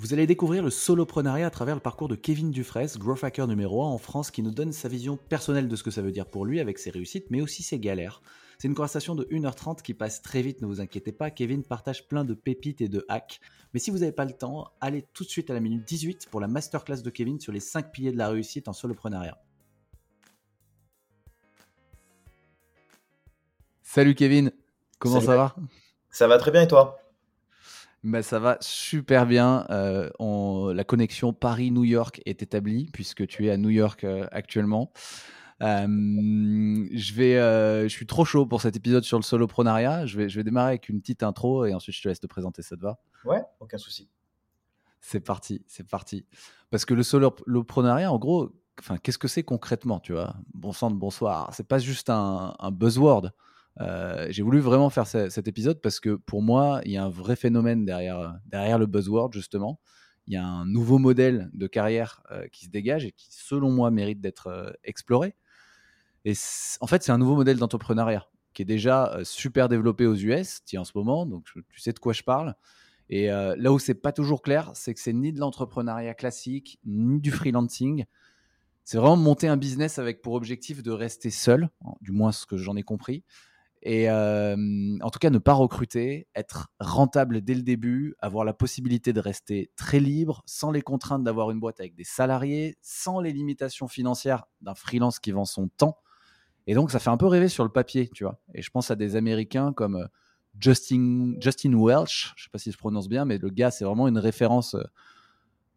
Vous allez découvrir le soloprenariat à travers le parcours de Kevin Dufresne, growth hacker numéro 1 en France, qui nous donne sa vision personnelle de ce que ça veut dire pour lui avec ses réussites, mais aussi ses galères. C'est une conversation de 1h30 qui passe très vite, ne vous inquiétez pas. Kevin partage plein de pépites et de hacks. Mais si vous n'avez pas le temps, allez tout de suite à la minute 18 pour la masterclass de Kevin sur les 5 piliers de la réussite en soloprenariat. Salut Kevin, comment ça va? Ça va très bien et toi? Bah, ça va super bien. Euh, la connexion Paris-New York est établie puisque tu es à New York euh, actuellement. je, vais, euh, je suis trop chaud pour cet épisode sur le soloprenariat. Je vais, je vais démarrer avec une petite intro et ensuite je te laisse te présenter, ça te va? Ouais, aucun souci. C'est parti, c'est parti. Parce que le soloprenariat, en gros, qu'est-ce que c'est concrètement, tu vois? Bon sang de bonsoir. C'est pas juste un, un buzzword. Euh, j'ai voulu vraiment faire cet épisode parce que pour moi, il y a un vrai phénomène derrière, derrière le buzzword, justement. Il y a un nouveau modèle de carrière euh, qui se dégage et qui, selon moi, mérite d'être euh, exploré. Et en fait, c'est un nouveau modèle d'entrepreneuriat qui est déjà super développé aux US, en ce moment, donc tu sais de quoi je parle. Et là où c'est pas toujours clair, c'est que c'est ni de l'entrepreneuriat classique, ni du freelancing. C'est vraiment monter un business avec pour objectif de rester seul, du moins ce que j'en ai compris, et en tout cas, ne pas recruter, être rentable dès le début, avoir la possibilité de rester très libre, sans les contraintes d'avoir une boîte avec des salariés, sans les limitations financières d'un freelance qui vend son temps. Et donc, ça fait un peu rêver sur le papier, tu vois. Et je pense à des Américains comme Justin, Justin Welch, je sais pas si je prononce bien, mais le gars, c'est vraiment une référence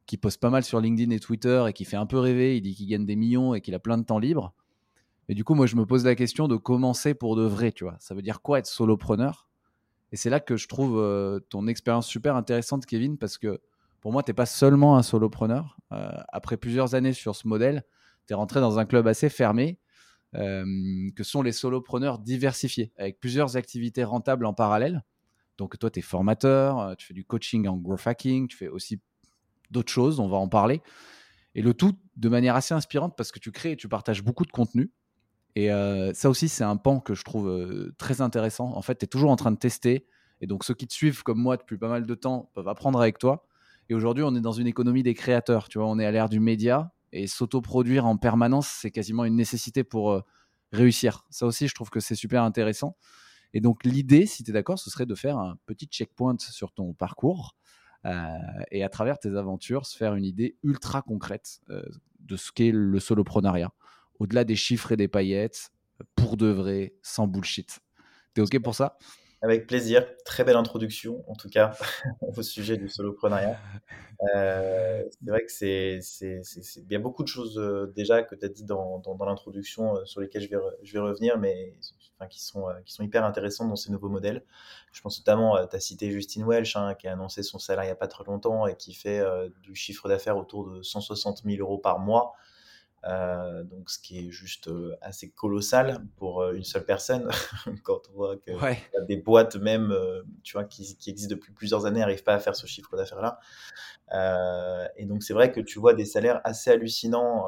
qui poste pas mal sur LinkedIn et Twitter et qui fait un peu rêver. Il dit qu'il gagne des millions et qu'il a plein de temps libre. Et du coup, moi, je me pose la question de commencer pour de vrai, tu vois. Ça veut dire quoi être solopreneur? Et c'est là que je trouve euh, ton expérience super intéressante, Kevin, parce que pour moi, tu n'es pas seulement un solopreneur. Euh, après plusieurs années sur ce modèle, tu es rentré dans un club assez fermé, euh, que sont les solopreneurs diversifiés, avec plusieurs activités rentables en parallèle. Donc, toi, tu es formateur, tu fais du coaching en growth hacking, tu fais aussi d'autres choses, on va en parler. Et le tout de manière assez inspirante parce que tu crées et tu partages beaucoup de contenu. Et ça aussi, c'est un pan que je trouve très intéressant. En fait, tu es toujours en train de tester. Et donc, ceux qui te suivent comme moi depuis pas mal de temps peuvent apprendre avec toi. Et aujourd'hui, on est dans une économie des créateurs. Tu vois, on est à l'ère du média. Et s'auto-produire en permanence, c'est quasiment une nécessité pour réussir. Ça aussi, je trouve que c'est super intéressant. Et donc, l'idée, si tu es d'accord, ce serait de faire un petit checkpoint sur ton parcours. et à travers tes aventures, se faire une idée ultra concrète de ce qu'est le soloprenariat au-delà des chiffres et des paillettes, pour de vrai, sans bullshit. T'es OK pour ça? Avec plaisir. Très belle introduction, en tout cas, au sujet du soloprenariat. Euh, c'est vrai que c'est, il y a beaucoup de choses euh, déjà que tu as dit dans, l'introduction euh, sur lesquelles je vais, revenir, mais enfin, qui, sont, qui sont hyper intéressantes dans ces nouveaux modèles. Je pense notamment, tu as cité Justine Welch, hein, qui a annoncé son salaire il n'y a pas très longtemps et qui fait du chiffre d'affaires autour de 160 000 euros par mois. Euh, donc, ce qui est juste euh, assez colossal pour euh, une seule personne. Quand on voit que des boîtes même, tu vois, qui, qui, existent depuis plusieurs années, n'arrivent pas à faire ce chiffre d'affaires-là. et donc, c'est vrai que tu vois des salaires assez hallucinants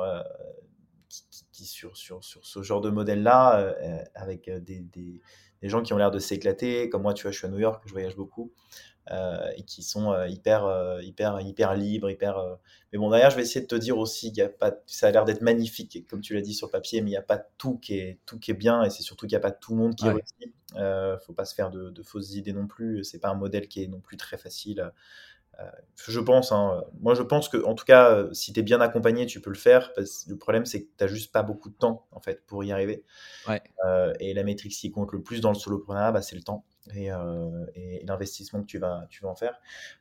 qui, qui, sur, sur, sur, ce genre de modèle-là, avec des, des, des, gens qui ont l'air de s'éclater. Comme moi, tu vois, je suis à New York, je voyage beaucoup. Euh, et qui sont euh, hyper, euh, hyper, hyper libres, hyper. Mais bon, d'ailleurs, je vais essayer de te dire aussi qu'il y a pas. Ça a l'air d'être magnifique, comme tu l'as dit sur papier, mais il n'y a pas tout qui est tout qui est bien, et c'est surtout qu'il n'y a pas tout le monde qui ouais. réussit. Euh, faut pas se faire de, fausses idées non plus. C'est pas un modèle qui est non plus très facile. je pense, hein, moi je pense que en tout cas, si tu es bien accompagné, tu peux le faire. Parce que le problème, c'est que tu n'as juste pas beaucoup de temps en fait pour y arriver. Ouais. et la métrique qui compte le plus dans le solopreneur, bah, c'est le temps. Euh, et, l'investissement que tu vas, tu vas en faire.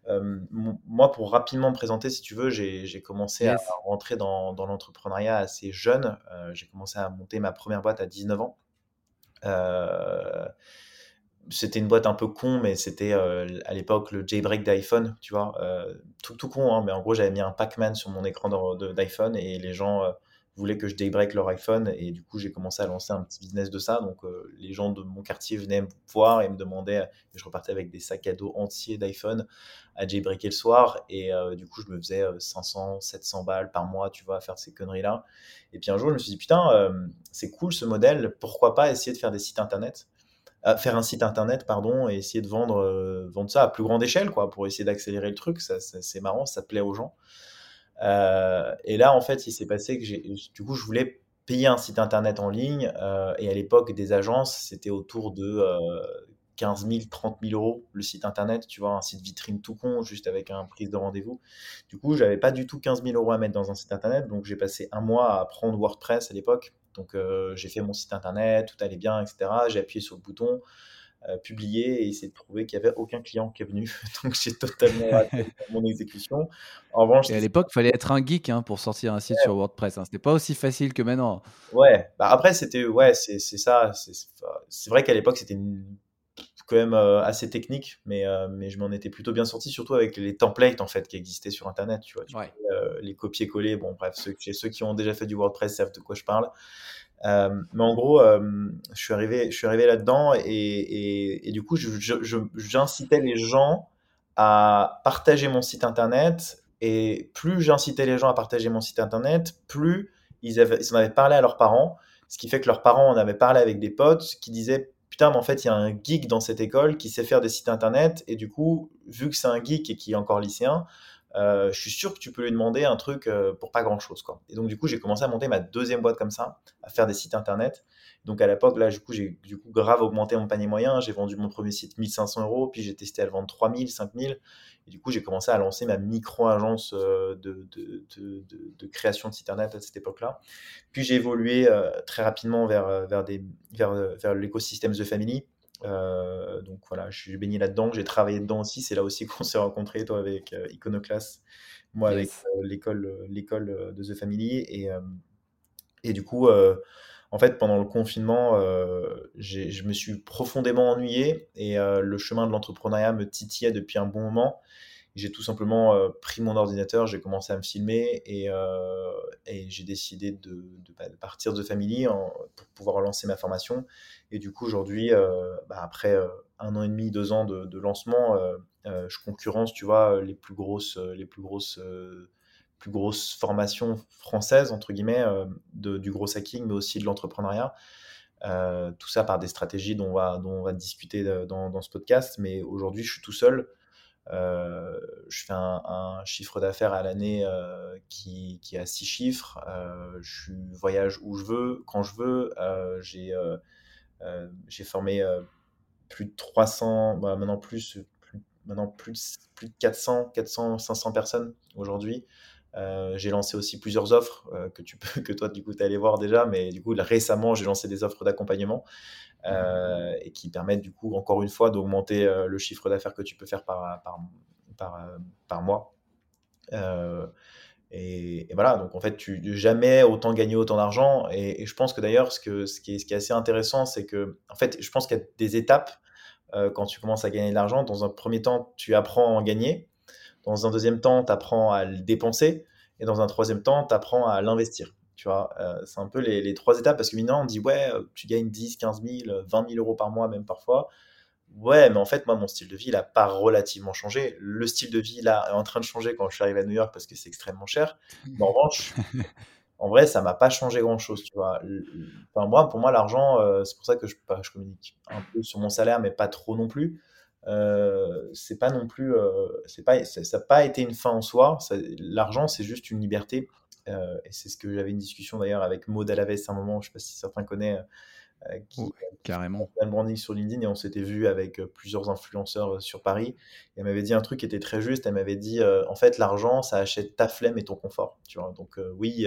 Euh, moi, pour rapidement me présenter, si tu veux, j'ai commencé à rentrer dans, dans l'entrepreneuriat assez jeune. Euh, j'ai commencé à monter ma première boîte à 19 ans. c'était une boîte un peu con, mais c'était à l'époque le jailbreak d'iPhone, tu vois. tout, tout con, hein, mais en gros, j'avais mis un Pac-Man sur mon écran d'iPhone et les gens voulaient que je daybreak leur iPhone et du coup j'ai commencé à lancer un petit business de ça. Donc les gens de mon quartier venaient me voir et me demandaient, je repartais avec des sacs à dos entiers d'iPhone à jailbreaker le soir et du coup je me faisais 500, 700 balles par mois, tu vois, à faire ces conneries là. Et puis un jour je me suis dit putain c'est cool ce modèle, pourquoi pas essayer de faire des sites internet faire un site internet, pardon, et essayer de vendre, euh, vendre ça à plus grande échelle, quoi, pour essayer d'accélérer le truc. Ça, c'est marrant, ça plaît aux gens. Euh, et là, en fait, il s'est passé que du coup, je voulais payer un site internet en ligne, euh, et à l'époque, des agences, c'était autour de 15 000, 30 000 euros le site internet, tu vois, un site vitrine tout con, juste avec un prise de rendez-vous. Du coup, j'avais pas du tout 15 000 euros à mettre dans un site internet, donc j'ai passé un mois à apprendre WordPress à l'époque. Donc euh, j'ai fait mon site internet, tout allait bien, etc. J'ai appuyé sur le bouton. Euh, publier et essayer de prouver qu'il n'y avait aucun client qui est venu. Donc j'ai totalement raté mon exécution. En revanche, et à l'époque, il fallait être un geek hein, pour sortir un site sur WordPress. Hein. C'était pas aussi facile que maintenant. Ouais, bah après c'était ouais, c'est ça. C'est vrai qu'à l'époque c'était quand même euh, assez technique, mais, mais je m'en étais plutôt bien sorti, surtout avec les templates en fait qui existaient sur Internet. Tu vois, les copier-coller. Bon, bref, ceux, ceux qui ont déjà fait du WordPress savent de quoi je parle. Euh, mais en gros, euh, je suis arrivé, je suis arrivé là-dedans et, du coup, j'incitais les gens à partager mon site internet. Et plus j'incitais les gens à partager mon site internet, plus ils, avaient, ils en avaient parlé à leurs parents. Ce qui fait que leurs parents en avaient parlé avec des potes qui disaient Putain, mais en fait, il y a un geek dans cette école qui sait faire des sites internet. Et du coup, vu que c'est un geek et qui est encore lycéen, euh, je suis sûr que tu peux lui demander un truc euh, pour pas grand chose. Quoi. Et donc, du coup, j'ai commencé à monter ma deuxième boîte comme ça, à faire des sites internet. Donc, à l'époque, là, du coup, j'ai du coup grave augmenté mon panier moyen. J'ai vendu mon premier site 1500 euros, puis j'ai testé à le vendre 3000, 5000. Et du coup, j'ai commencé à lancer ma micro-agence euh, de, de, de, création de site internet à cette époque-là. Puis j'ai évolué très rapidement vers, vers, des, vers, vers l'écosystème The Family. Euh, donc voilà, je suis baigné là-dedans, j'ai travaillé dedans aussi. C'est là aussi qu'on s'est rencontrés, toi avec euh, Iconoclast, moi avec euh, l'école, l'école de The Family. Et, et du coup, en fait, pendant le confinement, je me suis profondément ennuyé et le chemin de l'entrepreneuriat me titillait depuis un bon moment. J'ai tout simplement pris mon ordinateur, j'ai commencé à me filmer et, et j'ai décidé de, bah, de, partir de Family pour pouvoir lancer ma formation. Et du coup, aujourd'hui, bah, après un an et demi, deux ans de, lancement, je concurrence, tu vois, les plus grosses, les plus grosses, plus grosses formations françaises, entre guillemets, de, du gros hacking, mais aussi de l'entrepreneuriat. tout ça par des stratégies dont on va, discuter dans ce podcast. Mais aujourd'hui, je suis tout seul. Euh, je fais un, chiffre d'affaires à l'année euh, qui, qui, a six chiffres. Euh, je voyage où je veux, quand je veux. j'ai formé plus de 300, bah, maintenant plus, maintenant plus, plus de 400, 400, 500 personnes aujourd'hui. j'ai lancé aussi plusieurs offres que tu peux, que toi du coup tu allé voir déjà, mais du coup récemment j'ai lancé des offres d'accompagnement euh, et qui permettent du coup, encore une fois, d'augmenter euh, le chiffre d'affaires que tu peux faire par, par, par, euh, mois. Et, voilà, donc en fait, tu jamais autant gagner autant d'argent. Et, je pense que d'ailleurs, ce, ce, ce qui est assez intéressant, c'est que, en fait, je pense qu'il y a des étapes quand tu commences à gagner de l'argent. Dans un premier temps, tu apprends à en gagner. Dans un deuxième temps, tu apprends à le dépenser. Et dans un troisième temps, tu apprends à l'investir. Tu vois, euh, c'est un peu les, trois étapes parce que maintenant on dit ouais, euh, tu gagnes 10, 15 000, 20 000 euros par mois, même parfois. Ouais, mais en fait, moi, mon style de vie, il n'a pas relativement changé. Le style de vie, là, est en train de changer quand je suis arrivé à New York parce que c'est extrêmement cher. Mais en revanche, en vrai, ça m'a pas changé grand-chose, tu vois. Enfin, moi, pour moi, l'argent, euh, c'est pour ça que je, je, communique un peu sur mon salaire, mais pas trop non plus. c'est pas non plus, c'est pas, ça n'a pas été une fin en soi. L'argent, c'est juste une liberté euh, et c'est ce que j'avais une discussion d'ailleurs avec Maud Alaves à un moment, je ne sais pas si certains connaissent, euh, qui a carrément un branding sur LinkedIn et on s'était vu avec euh, plusieurs influenceurs sur Paris. Et elle m'avait dit un truc qui était très juste. Elle m'avait dit en fait, l'argent, ça achète ta flemme et ton confort. Tu vois Donc, oui,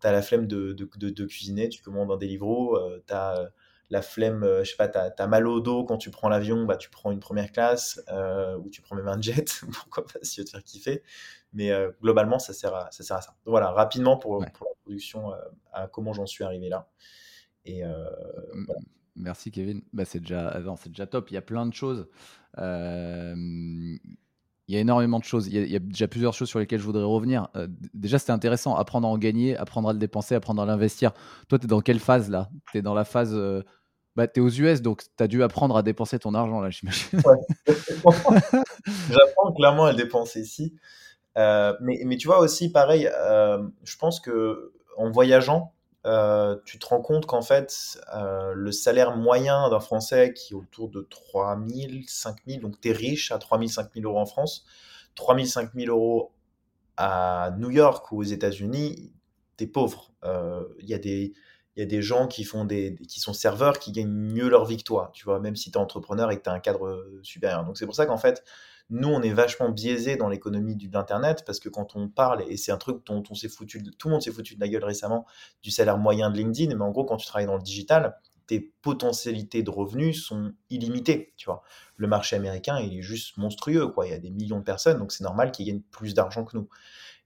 tu as la flemme de, de, de, cuisiner, tu commandes un Deliveroo, tu as la flemme, je sais pas, tu as, mal au dos quand tu prends l'avion, bah, tu prends une première classe ou tu prends même un jet, pourquoi pas si tu veux te faire kiffer. Mais euh, globalement, ça sert, à, ça sert à ça. Donc voilà, rapidement pour, la production, euh, à comment j'en suis arrivé là. Et, euh, Merci Kevin. Bah, c'est déjà, c'est déjà top. Il y a plein de choses. Il y a énormément de choses. Il y, a, déjà plusieurs choses sur lesquelles je voudrais revenir. Euh, déjà, c'était intéressant. Apprendre à en gagner, apprendre à le dépenser, apprendre à l'investir. Toi, tu es dans quelle phase là? Tu es dans la phase. Euh, bah, tu es aux US, donc tu as dû apprendre à dépenser ton argent là, j'imagine. J'apprends clairement à le dépenser ici. Euh, mais, mais, tu vois aussi, pareil, je pense que en voyageant, euh, tu te rends compte qu'en fait, euh, le salaire moyen d'un Français qui est autour de 3 000, 5 000, donc tu es riche à 3 000, 5 000 euros en France, 3 000, 5 000 euros à New York ou aux États-Unis, tu es pauvre. Euh, il y, a des, y a des gens qui, font des, qui sont serveurs qui gagnent mieux leur vie que toi, tu vois, même si tu es entrepreneur et que tu as un cadre supérieur. Donc c'est pour ça qu'en fait, nous, on est vachement biaisé dans l'économie de l'Internet parce que quand on parle, et c'est un truc dont on s'est foutu, tout le monde s'est foutu de la gueule récemment, du salaire moyen de LinkedIn, mais en gros, quand tu travailles dans le digital, tes potentialités de revenus sont illimitées, tu vois. Le marché américain, il est juste monstrueux, quoi. Il y a des millions de personnes, donc c'est normal qu'ils gagnent plus d'argent que nous.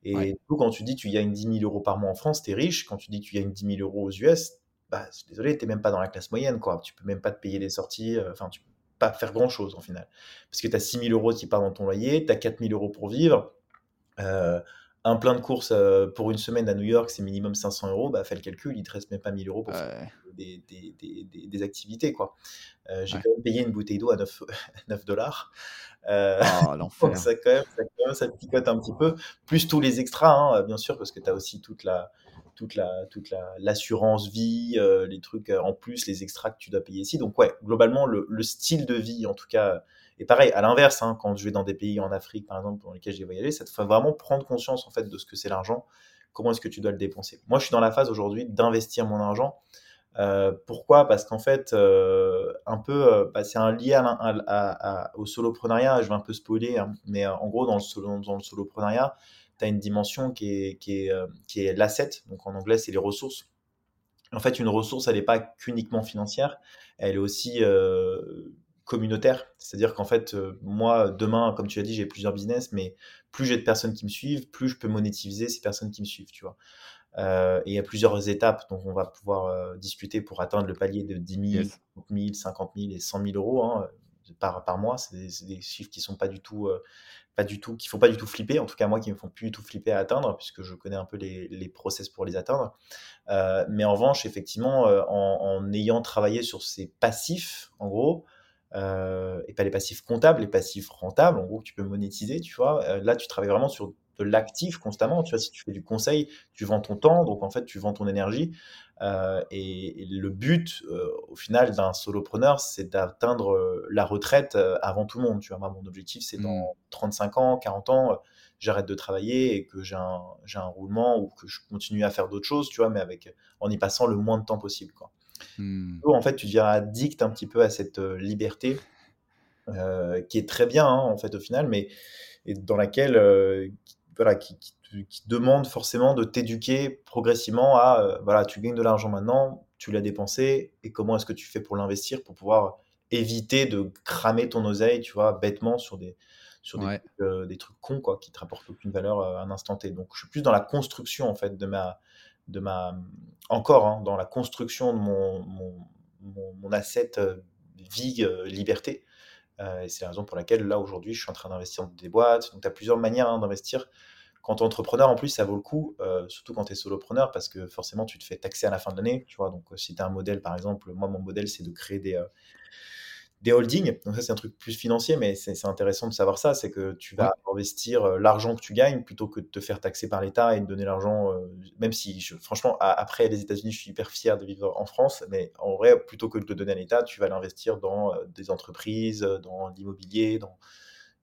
Et coup, quand tu dis tu gagnes 10 000 euros par mois en France, tu es riche. Quand tu dis tu gagnes 10 000 euros aux US, bah, désolé, tu n'es même pas dans la classe moyenne, quoi. Tu peux même pas te payer des sorties. Euh, enfin, tu pas faire grand chose en final. Parce que tu as 6 000 euros qui partent dans ton loyer, tu as 4 000 euros pour vivre. Euh, un plein de courses euh, pour une semaine à New York, c'est minimum 500 euros. Bah, fais le calcul, il te reste même pas 1000 euros pour faire des, des, des, des, activités. quoi. Euh, j'ai quand même payé une bouteille d'eau à 9, 9 dollars. Euh, oh, ça, quand même, ça, quand même, ça picote un petit peu. Plus tous les extras, hein, bien sûr, parce que tu as aussi toute la, toute la toute l'assurance vie, euh, les trucs euh, en plus, les extras que tu dois payer ici. Donc ouais, globalement le, style de vie en tout cas est pareil. À l'inverse, hein, quand je vais dans des pays en Afrique par exemple dans lesquels j'ai voyagé, ça te fait vraiment prendre conscience en fait de ce que c'est l'argent. Comment est-ce que tu dois le dépenser Moi, je suis dans la phase aujourd'hui d'investir mon argent. Euh, pourquoi? Parce qu'en fait, un peu, bah, c'est un lié à, au soloprenariat. Je vais un peu spoiler, hein, mais en gros, dans le, solo, dans le soloprenariat, tu as une dimension qui est, qui est, euh, qui est l'asset, donc en anglais c'est les ressources. En fait, une ressource, elle n'est pas qu'uniquement financière, elle est aussi euh, communautaire. C'est-à-dire qu'en fait, euh, moi, demain, comme tu as dit, j'ai plusieurs business, mais plus j'ai de personnes qui me suivent, plus je peux monétiser ces personnes qui me suivent, tu vois. et il y a plusieurs étapes dont on va pouvoir discuter pour atteindre le palier de 10 000, 30 000, 50 000 et 100 000 euros hein, par, par mois. C'est des, chiffres qui sont pas du tout pas du tout, qui font pas du tout flipper, en tout cas moi qui me font plus du tout flipper à atteindre, puisque je connais un peu les, les process pour les atteindre. Euh, mais en revanche, effectivement, euh, en, ayant travaillé sur ces passifs, en gros, euh, et pas les passifs comptables, les passifs rentables, en gros, que tu peux monétiser, tu vois, là tu travailles vraiment sur de l'actif constamment. Tu vois, si tu fais du conseil, tu vends ton temps, donc en fait, tu vends ton énergie. Euh, et, le but, euh, au final, d'un solopreneur, c'est d'atteindre euh, la retraite avant tout le monde. Tu vois, moi, mon objectif, c'est dans 35 mmh. ans, 40 ans, j'arrête de travailler et que j'ai un, un, roulement ou que je continue à faire d'autres choses, tu vois, mais avec, en y passant le moins de temps possible. Quoi. Mmh. en fait, tu deviens addict un petit peu à cette liberté qui est très bien, hein, en fait, au final, mais et dans laquelle, voilà, qui, qui qui demande forcément de t'éduquer progressivement à, euh, voilà, tu gagnes de l'argent maintenant, tu l'as dépensé, et comment est-ce que tu fais pour l'investir, pour pouvoir éviter de cramer ton oseille, tu vois, bêtement sur des, sur des, trucs, euh, des trucs cons, quoi, qui te rapportent aucune valeur euh, à un instant T. Donc, je suis plus dans la construction, en fait, de ma, de ma, encore, hein, dans la construction de mon, mon, mon, asset vie, liberté. Et c'est la raison pour laquelle, là, aujourd'hui, je suis en train d'investir dans des boîtes. Donc, tu as plusieurs manières hein, d'investir. Quand tu es entrepreneur, en plus, ça vaut le coup, euh, surtout quand tu es solopreneur, parce que forcément, tu te fais taxer à la fin de l'année. Tu vois, donc euh, si tu as un modèle, par exemple, moi, mon modèle, c'est de créer des, euh, des holdings. Donc ça, c'est un truc plus financier, mais c'est intéressant de savoir ça. C'est que tu vas investir l'argent que tu gagnes plutôt que de te faire taxer par l'État et de donner l'argent, même si, franchement, après les États-Unis, je suis hyper fier de vivre en France, mais en vrai, plutôt que de le donner à l'État, tu vas l'investir dans des entreprises, dans l'immobilier, dans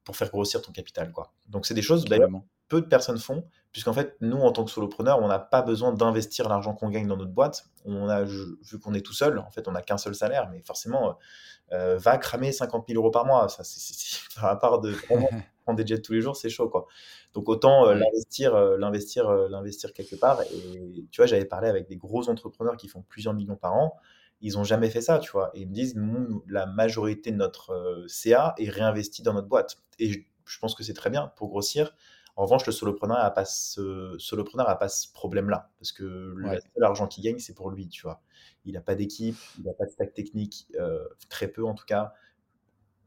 pour faire grossir ton capital. Quoi. Donc, c'est des choses, d'ailleurs, peu de personnes font, puisqu'en fait, nous, en tant que solopreneur, on n'a pas besoin d'investir l'argent qu'on gagne dans notre boîte. On a, vu qu'on est tout seul, en fait, on n'a qu'un seul salaire, mais forcément, euh, va cramer 50 000 euros par mois. Ça, c'est, à part de prendre des jets tous les jours, c'est chaud, quoi. Donc, autant euh, l'investir, euh, l'investir, l'investir quelque part. Et tu vois, j'avais parlé avec des gros entrepreneurs qui font plusieurs millions par an ils n'ont jamais fait ça, tu vois. Et ils me disent, nous, la majorité de notre euh, CA est réinvesti dans notre boîte. Et je, pense que c'est très bien pour grossir. En revanche, le solopreneur n'a pas ce, solopreneur a pas ce problème-là. Parce que l'argent qu'il gagne, c'est pour lui, tu vois. Il n'a pas d'équipe, il n'a pas de stack technique, euh, très peu en tout cas.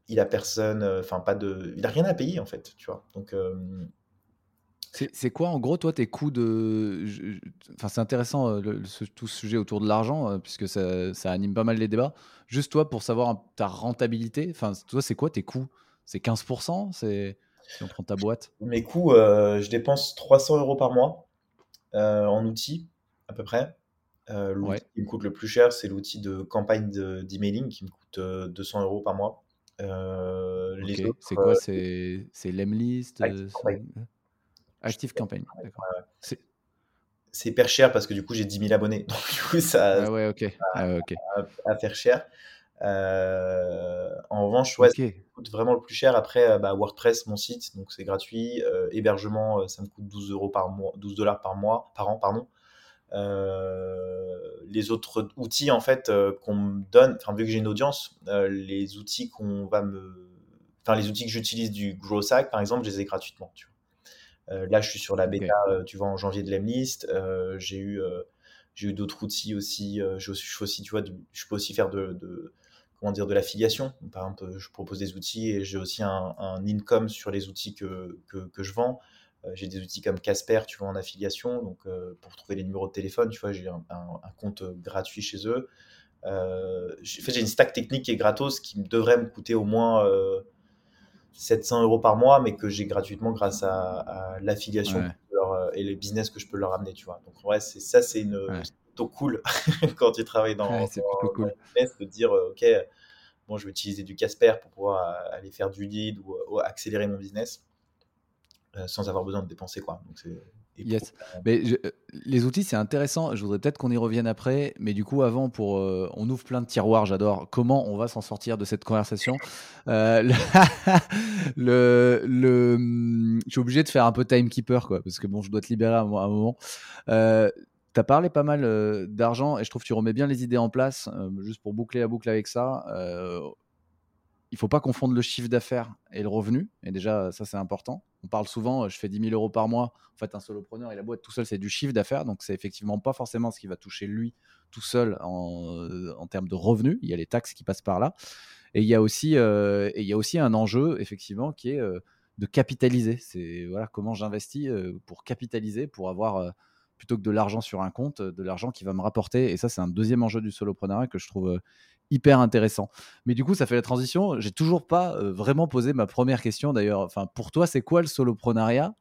il a personne, enfin pas de, il a rien à payer en fait, tu vois. Donc c'est quoi, en gros, toi, tes coûts de. Enfin, c'est intéressant, tout ce sujet autour de l'argent, puisque ça, ça, anime pas mal les débats. Juste toi, pour savoir ta rentabilité, enfin, toi, c'est quoi tes coûts? C'est 15% C'est si on prend ta boîte Mes coûts, je dépense 300 euros par mois en outils, à peu près. l'outil qui me coûte le plus cher, c'est l'outil de campagne d'emailing qui me coûte 200 euros par mois. c'est quoi? C'est Lemlist Active Campaign, d'accord. C'est hyper cher parce que du coup, j'ai 10 000 abonnés. Donc, du coup, ça. Ah ouais, ok. Ah, À, faire cher. Euh, en revanche, ouais, ça coûte vraiment le plus cher. Après, euh, bah, WordPress, mon site, donc c'est gratuit. Euh, hébergement, ça me coûte 12 euros par mois, 12 dollars par mois, par an, pardon. les autres outils, en fait, qu'on me donne, enfin, vu que j'ai une audience, les outils qu'on va me, enfin, les outils que j'utilise du Growsack, par exemple, je les ai gratuitement. Tu vois. Là, je suis sur la bêta, tu vois, en janvier de l'Emlist. J'ai eu, j'ai eu d'autres outils aussi. je, suis aussi, tu vois, je peux aussi faire de, comment dire, de l'affiliation. Par exemple, je propose des outils et j'ai aussi un, income sur les outils que, que, je vends. j'ai des outils comme Casper, tu vois, en affiliation. Donc, pour trouver les numéros de téléphone, tu vois, j'ai un, compte gratuit chez eux. j'ai, fait, j'ai une stack technique qui est gratos qui devrait me coûter au moins 700 euros par mois, mais que j'ai gratuitement grâce à, l'affiliation euh, et le business que je peux leur amener, tu vois. Donc, ouais, c'est, ça, c'est une, plutôt cool quand tu travailles dans, ouais, cool. business de dire, euh, OK, bon, je vais utiliser du Casper pour pouvoir euh, aller faire du lead ou, accélérer mon business sans avoir besoin de dépenser, quoi. Donc, c'est Yes. Mais euh, les outils, c'est intéressant. Je voudrais peut-être qu'on y revienne après. Mais du coup, avant, pour, euh, on ouvre plein de tiroirs. J'adore. Comment on va s'en sortir de cette conversation? Euh, le, le, hum, Je suis obligé de faire un peu timekeeper, quoi, parce que bon, je dois te libérer à un, moment. Tu as parlé pas mal d'argent et je trouve que tu remets bien les idées en place. juste pour boucler la boucle avec ça, il faut pas confondre le chiffre d'affaires et le revenu. Et déjà, ça, c'est important. On parle souvent, euh, je fais 10 000 euros par mois. En fait, un solopreneur, il a être tout seul, c'est du chiffre d'affaires. Donc, c'est effectivement pas forcément ce qui va toucher lui tout seul en, euh, en, termes de revenus. Il y a les taxes qui passent par là. Et il y a aussi, euh, il y a aussi un enjeu, effectivement, qui est de capitaliser. C'est voilà, comment j'investis pour capitaliser, pour avoir plutôt que de l'argent sur un compte, de l'argent qui va me rapporter. Et ça, c'est un deuxième enjeu du solopreneur que je trouve hyper intéressant. Mais du coup, ça fait la transition. J'ai toujours pas euh, vraiment posé ma première question d'ailleurs. Enfin, pour toi, c'est quoi le soloprenariat?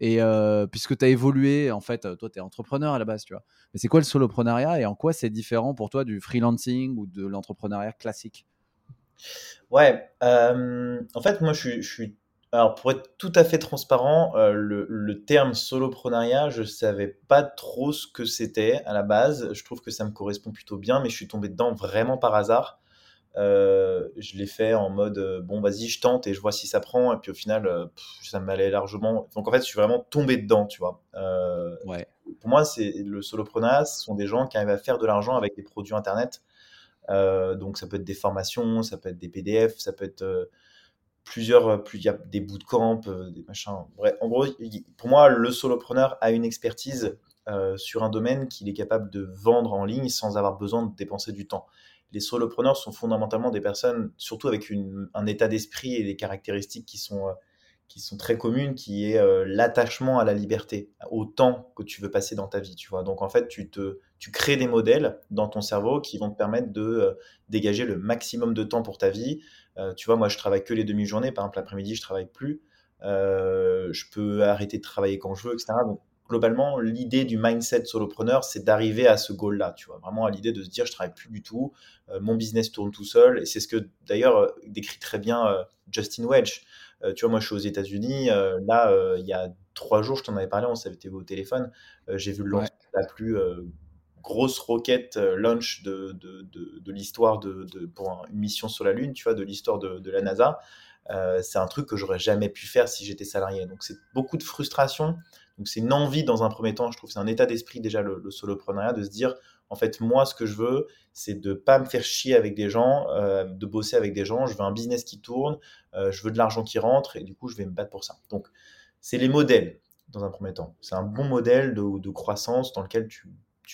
Et euh, puisque tu as évolué, en fait, toi, tu es entrepreneur à la base, tu vois. Mais c'est quoi le soloprenariat et en quoi c'est différent pour toi du freelancing ou de l'entrepreneuriat classique? Ouais, euh, en fait, moi, je suis alors, pour être tout à fait transparent, euh, le, terme soloprenariat, je ne savais pas trop ce que c'était à la base. Je trouve que ça me correspond plutôt bien, mais je suis tombé dedans vraiment par hasard. Euh, je l'ai fait en mode euh, bon, vas-y, je tente et je vois si ça prend. Et puis au final, ça m'allait largement. Donc en fait, je suis vraiment tombé dedans, tu vois. ouais. Pour moi, c'est le soloprenariat, ce sont des gens qui arrivent à faire de l'argent avec des produits internet. donc ça peut être des formations, ça peut être des PDF, ça peut être plusieurs, euh, plus il y a des bootcamps, euh, des machins. Bref, en gros, pour moi, le solopreneur a une expertise euh, sur un domaine qu'il est capable de vendre en ligne sans avoir besoin de dépenser du temps. Les solopreneurs sont fondamentalement des personnes, surtout avec un état d'esprit et des caractéristiques qui sont qui sont très communes, qui est l'attachement à la liberté, au temps que tu veux passer dans ta vie, tu vois. Donc en fait, tu te, tu crées des modèles dans ton cerveau qui vont te permettre de dégager le maximum de temps pour ta vie. Euh, tu vois, moi, je travaille que les demi-journées. Par exemple, l'après-midi, je travaille plus. je peux arrêter de travailler quand je veux, etc. Donc globalement, l'idée du mindset solopreneur, c'est d'arriver à ce goal-là, tu vois, vraiment à l'idée de se dire, je travaille plus du tout, mon business tourne tout seul, et c'est ce que d'ailleurs décrit très bien Justin Wedge. Euh, tu vois, moi, je suis aux États-Unis. Euh, là, euh, il y a trois jours, je t'en avais parlé, on été au téléphone. j'ai vu le la plus grosse roquette launch de, de, de, l'histoire de, pour une mission sur la Lune, tu vois, de l'histoire de, la NASA. c'est un truc que j'aurais jamais pu faire si j'étais salarié. Donc c'est beaucoup de frustration. Donc c'est une envie dans un premier temps. Je trouve c'est un état d'esprit déjà le, le, soloprenariat de se dire en fait, moi, ce que je veux, c'est de pas me faire chier avec des gens, euh, de bosser avec des gens. Je veux un business qui tourne, euh, je veux de l'argent qui rentre, et du coup, je vais me battre pour ça. Donc, c'est les modèles dans un premier temps. C'est un bon modèle de, croissance dans lequel tu,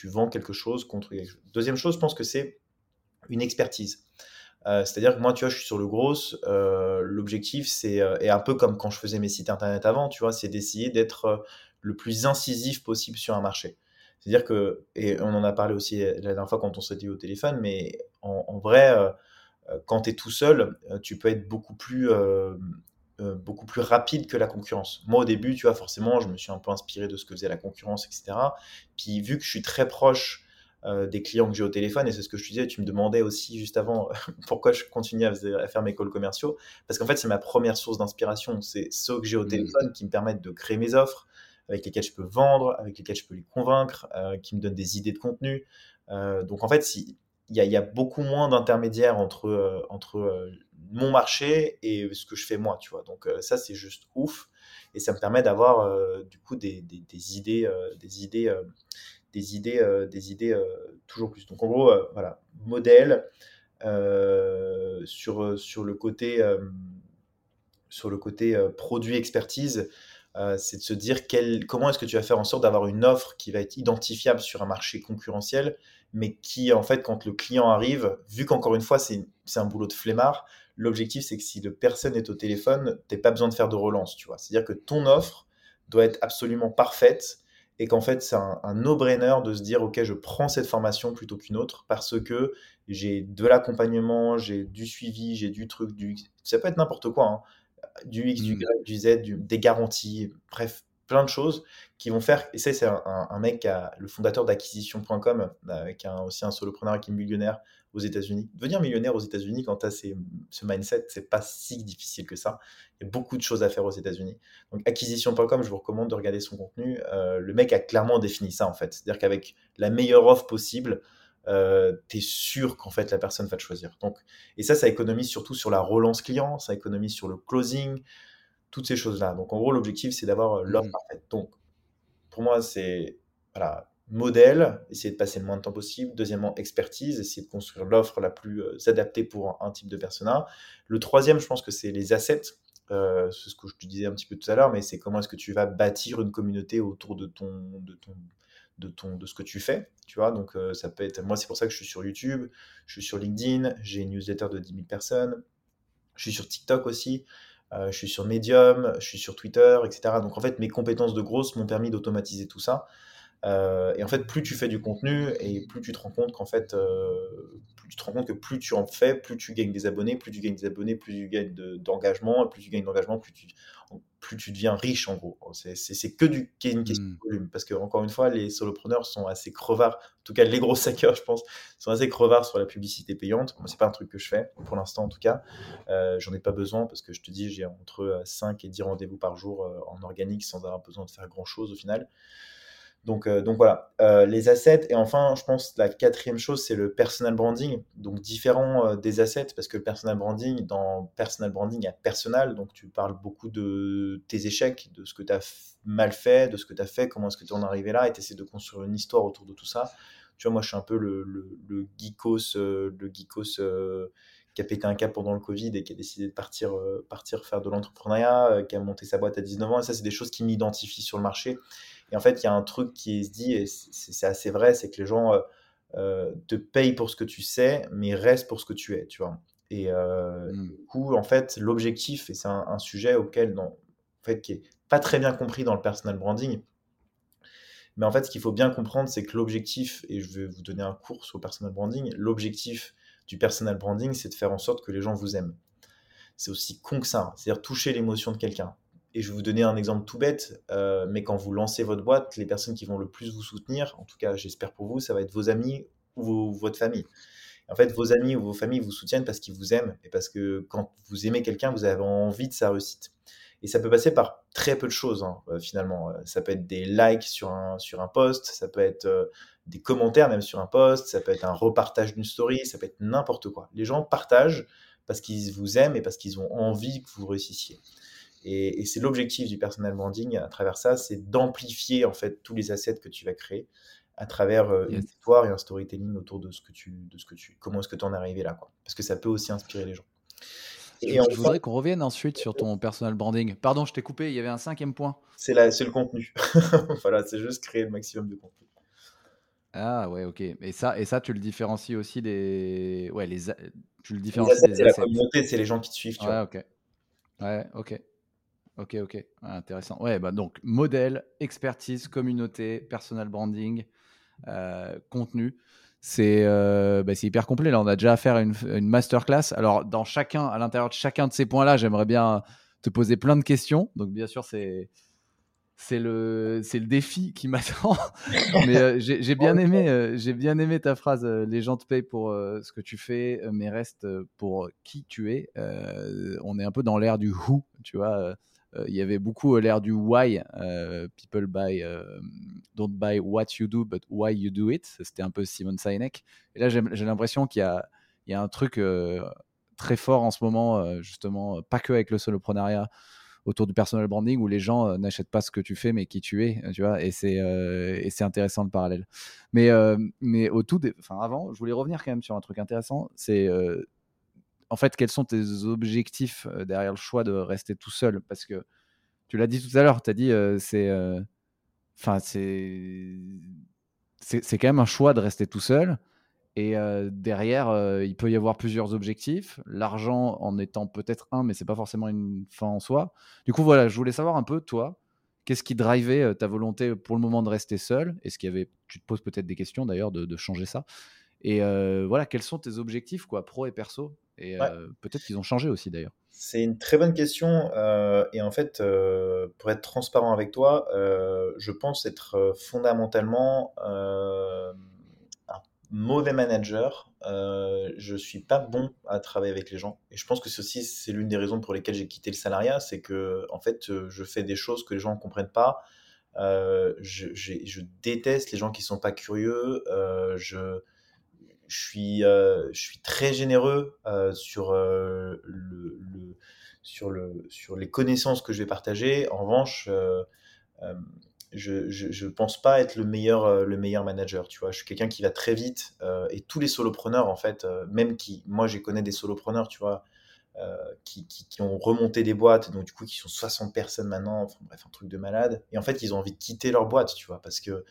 vends quelque chose contre quelque chose. Deuxième chose, je pense que c'est une expertise. Euh, c'est-à-dire que moi, tu vois, je suis sur le gros. Euh, l'objectif, c'est, euh, un peu comme quand je faisais mes sites internet avant, tu vois, c'est d'essayer d'être le plus incisif possible sur un marché. C'est-à-dire que, et on en a parlé aussi la dernière fois quand on s'était au téléphone, mais en, vrai, quand tu es tout seul, tu peux être beaucoup plus, beaucoup plus rapide que la concurrence. Moi, au début, tu vois, forcément, je me suis un peu inspiré de ce que faisait la concurrence, etc. Puis, vu que je suis très proche euh, des clients que j'ai au téléphone, et c'est ce que je te disais, tu me demandais aussi juste avant pourquoi je continue à, faire mes calls commerciaux, parce qu'en fait c'est ma première source d'inspiration, c'est ceux que j'ai au mmh. téléphone qui me permettent de créer mes offres, avec lesquels je peux vendre, avec lesquels je peux les convaincre, euh, qui me donnent des idées de contenu. Euh, donc en fait, il y, y, a beaucoup moins d'intermédiaires entre, entre mon marché et ce que je fais moi, tu vois. Donc ça, c'est juste ouf. Et ça me permet d'avoir du coup des, idées, des idées des idées, euh, des idées euh, toujours plus. Donc en gros, euh, voilà, modèle sur, sur le côté, sur le côté produit expertise. c'est de se dire comment est-ce que tu vas faire en sorte d'avoir une offre qui va être identifiable sur un marché concurrentiel, mais qui, en fait, quand le client arrive, vu qu'encore une fois, c'est un boulot de flemmard, l'objectif, c'est que si le personne est au téléphone, tu n'as pas besoin de faire de relance, tu vois. C'est-à-dire que ton offre doit être absolument parfaite et qu'en fait c'est un, no-brainer de se dire ok je prends cette formation plutôt qu'une autre parce que j'ai de l'accompagnement, j'ai du suivi, j'ai du truc, du ça peut être n'importe quoi, hein. du X, du mmh. Y, du Z, des garanties, bref plein de choses qui vont faire, et ça c'est un, mec, le fondateur d'acquisition.com, avec un, aussi un solopreneur qui est millionnaire aux États-Unis. Devenir millionnaire aux États-Unis quand tu as ce mindset, c'est pas si difficile que ça. Il y a beaucoup de choses à faire aux États-Unis. Donc acquisition.com, je vous recommande de regarder son contenu. Euh, le mec a clairement défini ça en fait. C'est-à-dire qu'avec la meilleure offre possible, euh, tu es sûr qu'en fait la personne va te choisir. Donc, et ça, ça économise surtout sur la relance client, ça économise sur le closing, toutes ces choses-là. Donc en gros, l'objectif, c'est d'avoir euh, l'offre mmh. parfaite. Donc pour moi, c'est voilà, modèle, essayer de passer le moins de temps possible. Deuxièmement, expertise, essayer de construire l'offre la plus euh, adaptée pour un, type de persona. Le troisième, je pense que c'est les assets. Euh, c'est ce que je te disais un petit peu tout à l'heure, mais c'est comment est-ce que tu vas bâtir une communauté autour de ton, de ton, de ton, de ce que tu fais. Tu vois, donc ça peut être. Moi, c'est pour ça que je suis sur YouTube, je suis sur LinkedIn, j'ai une newsletter de 10 000 personnes, je suis sur TikTok aussi. Euh, je suis sur Medium, je suis sur Twitter, etc. Donc en fait, mes compétences de grosse m'ont permis d'automatiser tout ça. Euh, et en fait, plus tu fais du contenu et plus tu te rends compte qu'en fait, euh, plus tu te rends compte que plus tu en fais, plus tu gagnes des abonnés, plus tu gagnes des abonnés, plus tu gagnes d'engagement, plus tu gagnes d'engagement, plus tu, plus tu deviens riche en gros. C'est que du, une question de mmh. volume. Parce que, encore une fois, les solopreneurs sont assez crevards. En tout cas, les gros hackers, je pense, sont assez crevards sur la publicité payante. Moi, c'est pas un truc que je fais, pour l'instant en tout cas. Euh, J'en ai pas besoin parce que je te dis, j'ai entre 5 et 10 rendez-vous par jour en organique sans avoir besoin de faire grand chose au final. Donc, euh, donc voilà, euh, les assets. Et enfin, je pense la quatrième chose, c'est le personal branding. Donc différent euh, des assets, parce que le personal branding, dans personal branding, il y a personal. Donc tu parles beaucoup de tes échecs, de ce que tu as mal fait, de ce que tu as fait, comment est-ce que tu en es arrivé là, et tu essaies de construire une histoire autour de tout ça. Tu vois, moi, je suis un peu le, le, geekos, le geekos qui a pété un cap pendant le Covid et qui a décidé de partir, partir faire de l'entrepreneuriat, qui a monté sa boîte à 19 ans. Et ça, c'est des choses qui m'identifient sur le marché. Et en fait, il y a un truc qui se dit, et c'est assez vrai, c'est que les gens euh, euh, te payent pour ce que tu sais, mais restent pour ce que tu es, tu vois. Et euh, mmh. du coup, en fait, l'objectif, et c'est un, sujet auquel, en fait, qui est pas très bien compris dans le personal branding, mais en fait, ce qu'il faut bien comprendre, c'est que l'objectif, et je vais vous donner un cours sur le personal branding, l'objectif du personal branding, c'est de faire en sorte que les gens vous aiment. C'est aussi con que ça, hein. c'est-à-dire toucher l'émotion de quelqu'un et je vais vous donner un exemple tout bête, euh, mais quand vous lancez votre boîte, les personnes qui vont le plus vous soutenir, en tout cas j'espère pour vous, ça va être vos amis ou votre famille. En fait, vos amis ou vos familles vous soutiennent parce qu'ils vous aiment et parce que quand vous aimez quelqu'un, vous avez envie de sa réussite. Et ça peut passer par très peu de choses, hein, euh, finalement. Ça peut être des likes sur un, sur un post, ça peut être euh, des commentaires même sur un post, ça peut être un repartage d'une story, ça peut être n'importe quoi. Les gens partagent parce qu'ils vous aiment et parce qu'ils ont envie que vous réussissiez. Et, c'est l'objectif du personal branding à travers ça, c'est d'amplifier en fait tous les assets que tu vas créer à travers euh, une histoire et un storytelling autour de ce que tu, de ce que tu, comment est-ce que tu en es arrivé là, quoi. Parce que ça peut aussi inspirer les gens. Et je, voudrais qu'on revienne ensuite sur ton personal branding. Pardon, je t'ai coupé, il y avait un cinquième point. C'est le contenu. voilà, c'est juste créer le maximum de contenu. Ah ouais, ok. Et ça, et ça, tu le différencies aussi des, ouais, les, tu le différencies C'est la communauté, c'est les gens qui te suivent. Tu ouais, ok. Ouais, ok. Ok, ok. intéressant. Ouais, bah donc modèle, expertise, communauté, personal branding, euh, contenu. C'est euh, bah, hyper complet. Là, on a déjà à faire une, une masterclass. Alors, dans chacun, à l'intérieur de chacun de ces points-là, j'aimerais bien te poser plein de questions. Donc, bien sûr, c'est c'est le, c'est le défi qui m'attend. mais euh, j'ai bien aimé, euh, j'ai bien aimé ta phrase. Euh, les gens te payent pour ce que tu fais, mais restent pour qui tu es. on est un peu dans l'ère du who, tu vois. Il y avait beaucoup l'ère du why. people buy, don't buy what you do, but why you do it. C'était un peu Simon Sinek. Et là, j'ai l'impression qu'il y y a un truc très fort en ce moment, justement, pas que avec le soloprenariat autour du personal branding où les gens euh, n'achètent pas ce que tu fais mais qui tu es, tu vois, et c'est euh, et c'est intéressant le parallèle. Mais euh, mais au tout, enfin avant, je voulais revenir quand même sur un truc intéressant, c'est en fait quels sont tes objectifs derrière le choix de rester tout seul? Parce que tu l'as dit tout à l'heure, tu as dit c'est enfin c'est c'est quand même un choix de rester tout seul. Et derrière, il peut y avoir plusieurs objectifs. L'argent en étant peut-être un, mais c'est pas forcément une fin en soi. Du coup, voilà, je voulais savoir un peu, toi, qu'est-ce qui drivait ta volonté pour le moment de rester seul? Est-ce qu'il avait, tu te poses peut-être des questions d'ailleurs de, changer ça? Et voilà, quels sont tes objectifs, quoi, pro et perso? Et peut-être qu'ils ont changé aussi d'ailleurs. C'est une très bonne question. et en fait, pour être transparent avec toi, je pense être fondamentalement mauvais manager. Je suis pas bon à travailler avec les gens. Et je pense que ceci, c'est l'une des raisons pour lesquelles j'ai quitté le salariat. C'est que, en fait, je fais des choses que les gens ne comprennent pas. Je, je, déteste les gens qui sont pas curieux. Je, je, suis, je suis très généreux sur, le, le, sur, le, sur les connaissances que je vais partager. En revanche, je, je, pense pas être le meilleur, euh, le meilleur manager, tu vois. Je suis quelqu'un qui va très vite euh, et tous les solopreneurs, en fait, euh, même qui, moi, j'ai connais des solopreneurs, tu vois, qui, qui, ont remonté des boîtes, donc du coup, qui sont 60 personnes maintenant, bref, un truc de malade. Et en fait, ils ont envie de quitter leur boîte, tu vois, parce que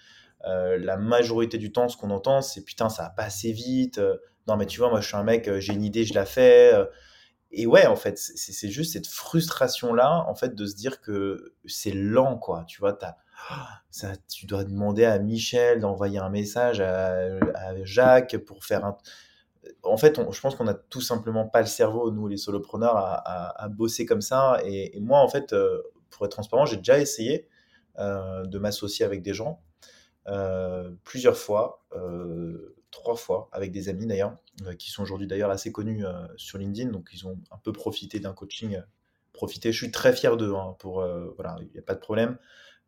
la majorité du temps, ce qu'on entend, c'est putain, ça va pas assez vite. non, mais tu vois, moi, je suis un mec, j'ai une idée, je la fais. et ouais, en fait, c'est juste cette frustration-là, en fait, de se dire que c'est lent, quoi. Tu vois, t'as ça, tu dois demander à Michel d'envoyer un message à, Jacques pour faire un. En fait, je pense qu'on n'a tout simplement pas le cerveau, nous les solopreneurs, à, bosser comme ça. Et, moi, en fait, euh, pour être transparent, j'ai déjà essayé euh, de m'associer avec des gens euh, plusieurs fois, trois fois, avec des amis d'ailleurs, qui sont aujourd'hui d'ailleurs assez connus sur LinkedIn. Donc, ils ont un peu profité d'un coaching. Profité. Je suis très fier d'eux. Hein, pour voilà, il n'y a pas de problème.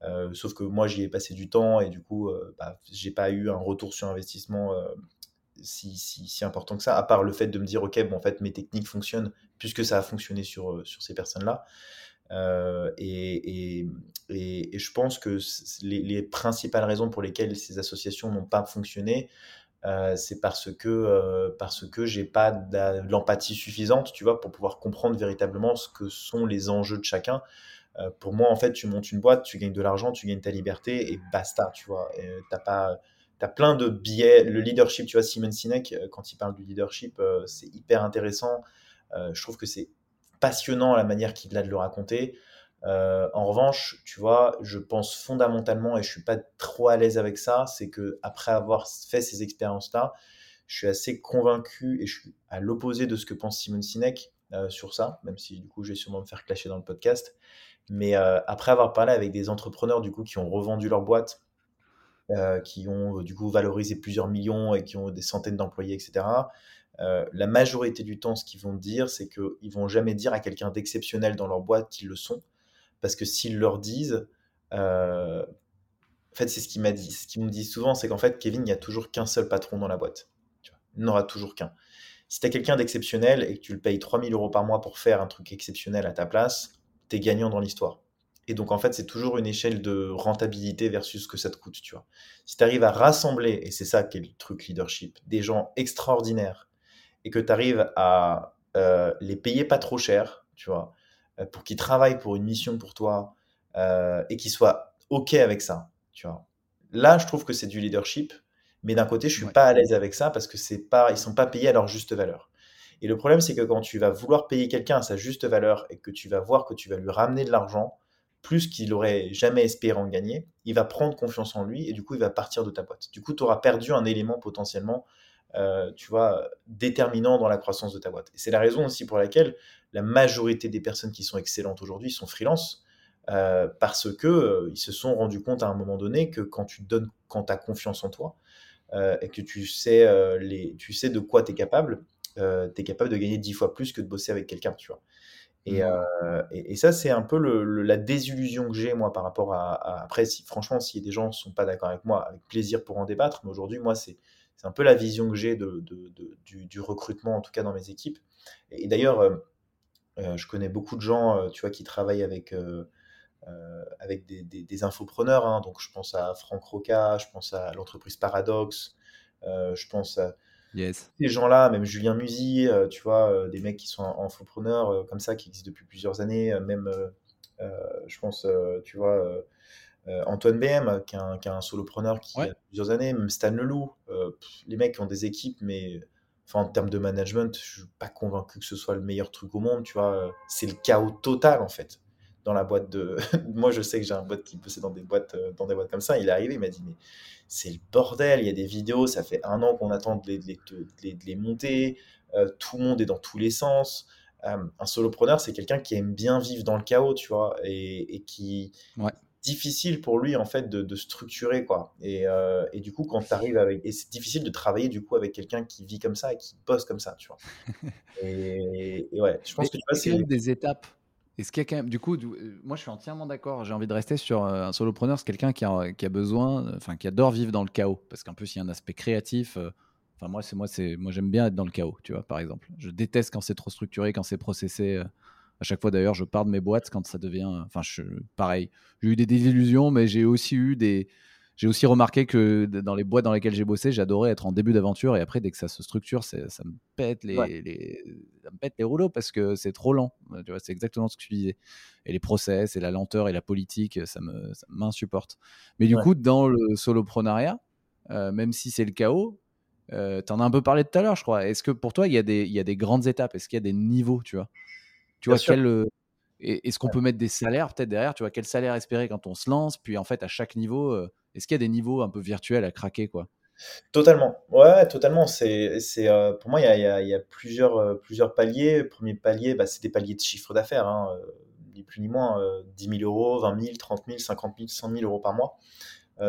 Euh, sauf que moi, j'y ai passé du temps et du coup, euh, bah, j'ai pas eu un retour sur investissement euh, si, important que ça, à part le fait de me dire, OK, bon, en fait, mes techniques fonctionnent puisque ça a fonctionné sur ces personnes-là. Et, et, je pense que les, les, principales raisons pour lesquelles ces associations n'ont pas fonctionné, c'est parce que parce que j'ai pas de l'empathie suffisante, tu vois, pour pouvoir comprendre véritablement ce que sont les enjeux de chacun. Euh, pour moi, en fait, tu montes une boîte, tu gagnes de l'argent, tu gagnes ta liberté et basta, tu vois. T'as pas, as plein de biais. Le leadership, tu vois, Simon Sinek, euh, quand il parle du leadership, euh, c'est hyper intéressant. je trouve que c'est passionnant la manière qu'il a de le raconter. en revanche, tu vois, je pense fondamentalement, et je suis pas trop à l'aise avec ça, c'est que après avoir fait ces expériences-là, je suis assez convaincu et je suis à l'opposé de ce que pense Simon Sinek sur ça, même si du coup je vais sûrement me faire clasher dans le podcast. Mais euh, après avoir parlé avec des entrepreneurs du coup qui ont revendu leur boîte, euh, qui ont du coup valorisé plusieurs millions et qui ont des centaines d'employés, etc. Euh, la majorité du temps, ce qu'ils vont dire, c'est qu'ils vont jamais dire à quelqu'un d'exceptionnel dans leur boîte qu'ils le sont, parce que s'ils leur disent, en fait, c'est ce qu'ils m'a dit. Ce qu'ils me disent souvent, c'est qu'en fait, Kevin, il n'y a toujours qu'un seul patron dans la boîte. Il n'aura toujours qu'un. Si tu as quelqu'un d'exceptionnel et que tu le payes 3000 euros par mois pour faire un truc exceptionnel à ta place, gagnant dans l'histoire. Et donc, en fait, c'est toujours une échelle de rentabilité versus ce que ça te coûte, tu vois. Si tu arrives à rassembler, et c'est ça qui est le truc leadership, des gens extraordinaires, et que tu arrives à euh, les payer pas trop cher, tu vois, euh, pour qu'ils travaillent pour une mission pour toi, euh, et qu'ils soient OK avec ça, tu vois. Là, je trouve que c'est du leadership, mais d'un côté, je suis pas à l'aise avec ça parce que c'est pas, ils sont pas payés à leur juste valeur. Et le problème, c'est que quand tu vas vouloir payer quelqu'un à sa juste valeur et que tu vas voir que tu vas lui ramener de l'argent, plus qu'il aurait jamais espéré en gagner, il va prendre confiance en lui et du coup, il va partir de ta boîte. Du coup, tu auras perdu un élément potentiellement, euh, tu vois, déterminant dans la croissance de ta boîte. Et c'est la raison aussi pour laquelle la majorité des personnes qui sont excellentes aujourd'hui sont freelance. Euh, parce que euh, ils se sont rendus compte à un moment donné que quand tu donnes, quand tu as confiance en toi et que tu sais, les, tu sais de quoi tu es capable, tu es capable de gagner dix fois plus que de bosser avec quelqu'un, tu vois. Et, mmh. euh, et, ça, c'est un peu le, la désillusion que j'ai, moi, par rapport à. après, si, franchement, si des gens ne sont pas d'accord avec moi, avec plaisir pour en débattre, mais aujourd'hui, moi, c'est un peu la vision que j'ai de, de, du, du, recrutement, en tout cas dans mes équipes. Et, d'ailleurs, euh, euh, je connais beaucoup de gens, tu vois, qui travaillent avec. avec des, des, des infopreneurs, hein. donc je pense à Franck Roca, je pense à l'entreprise Paradox, je pense à, ces gens-là, même Julien Musy, euh, tu vois, euh, des mecs qui sont infopreneurs euh, comme ça, qui existent depuis plusieurs années, même, je pense, tu vois, Antoine BM, qui est un, qui un solopreneur qui a plusieurs années, même Stan Leloup, les mecs ont des équipes, mais enfin, en termes de management, je suis pas convaincu que ce soit le meilleur truc au monde, tu vois, c'est le chaos total en fait dans la boîte de. Moi, je sais que j'ai un boîte qui bossait dans des boîtes, euh, dans des boîtes comme ça. Il est arrivé, il m'a dit mais c'est le bordel. Il y a des vidéos, ça fait un an qu'on attend de les, de les, monter. Euh, tout le monde est dans tous les sens. Euh, un solopreneur, c'est quelqu'un qui aime bien vivre dans le chaos, tu vois, et, et qui ouais. Difficile pour lui en fait de, de structurer quoi. Et, et, du coup, quand tu arrives avec, et c'est difficile de travailler du coup avec quelqu'un qui vit comme ça et qui bosse comme ça, tu vois. et, ouais, je pense que tu vois, c'est des étapes? Est-ce qu'il y a quand même, du coup, euh, moi je suis entièrement d'accord. J'ai envie de rester sur euh, un solopreneur, c'est quelqu'un qui a, qui a, besoin, enfin qui adore vivre dans le chaos, parce qu'un peu s'il y a un aspect créatif. Euh, enfin moi c'est moi c'est moi j'aime bien être dans le chaos, tu vois, par exemple. Je déteste quand c'est trop structuré, quand c'est processé. À chaque fois d'ailleurs, je pars de mes boîtes quand ça devient. Enfin, je, pareil. J'ai eu des désillusions, mais j'ai aussi eu des j'ai aussi remarqué que dans les boîtes dans lesquelles j'ai bossé, j'adorais être en début d'aventure et après, dès que ça se structure, ça me pète les, les, ça me pète les rouleaux parce que c'est trop lent. Tu vois, c'est exactement ce que tu disais. Et les process et la lenteur et la politique, ça m'insupporte. Mais du coup, dans le soloprenariat, euh, même si c'est le chaos, euh, tu en as un peu parlé tout à l'heure, je crois. Est-ce que pour toi, il y, a des, il y a des grandes étapes? Est-ce qu'il y a des niveaux, tu vois? Tu vois, quel, est-ce qu'on peut mettre des salaires peut-être derrière Tu vois, quel salaire espérer quand on se lance Puis en fait, à chaque niveau, est-ce qu'il y a des niveaux un peu virtuels à craquer quoi? Totalement. Ouais, totalement. C'est, c'est, euh, pour moi, il y a, y a, y a plusieurs, euh, plusieurs paliers. Le premier palier, bah, c'est des paliers de chiffre d'affaires, hein, ni plus ni moins. 10 000 euros, 20 000, 30 000, 50 000, 100 000 euros par mois.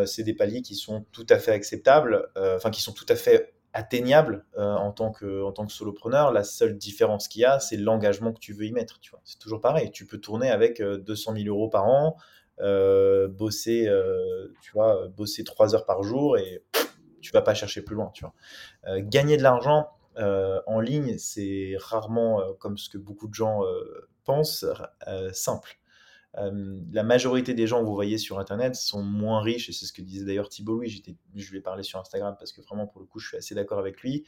c'est des paliers qui sont tout à fait acceptables, enfin, qui sont tout à fait atteignable euh, en, tant que, en tant que solopreneur. La seule différence qu'il y a, c'est l'engagement que tu veux y mettre. Tu vois. C'est toujours pareil. Tu peux tourner avec 200 euh, 000 euros par an, euh, bosser, tu vois, bosser 3 heures par jour et tu vas pas chercher plus loin. Tu vois. gagner de l'argent en ligne, c'est rarement, comme ce que beaucoup de gens pensent, simple. Euh, la majorité des gens que vous voyez sur Internet sont moins riches, et c'est ce que disait d'ailleurs Thibault Louis, je lui ai parlé sur Instagram parce que vraiment, pour le coup, je suis assez d'accord avec lui.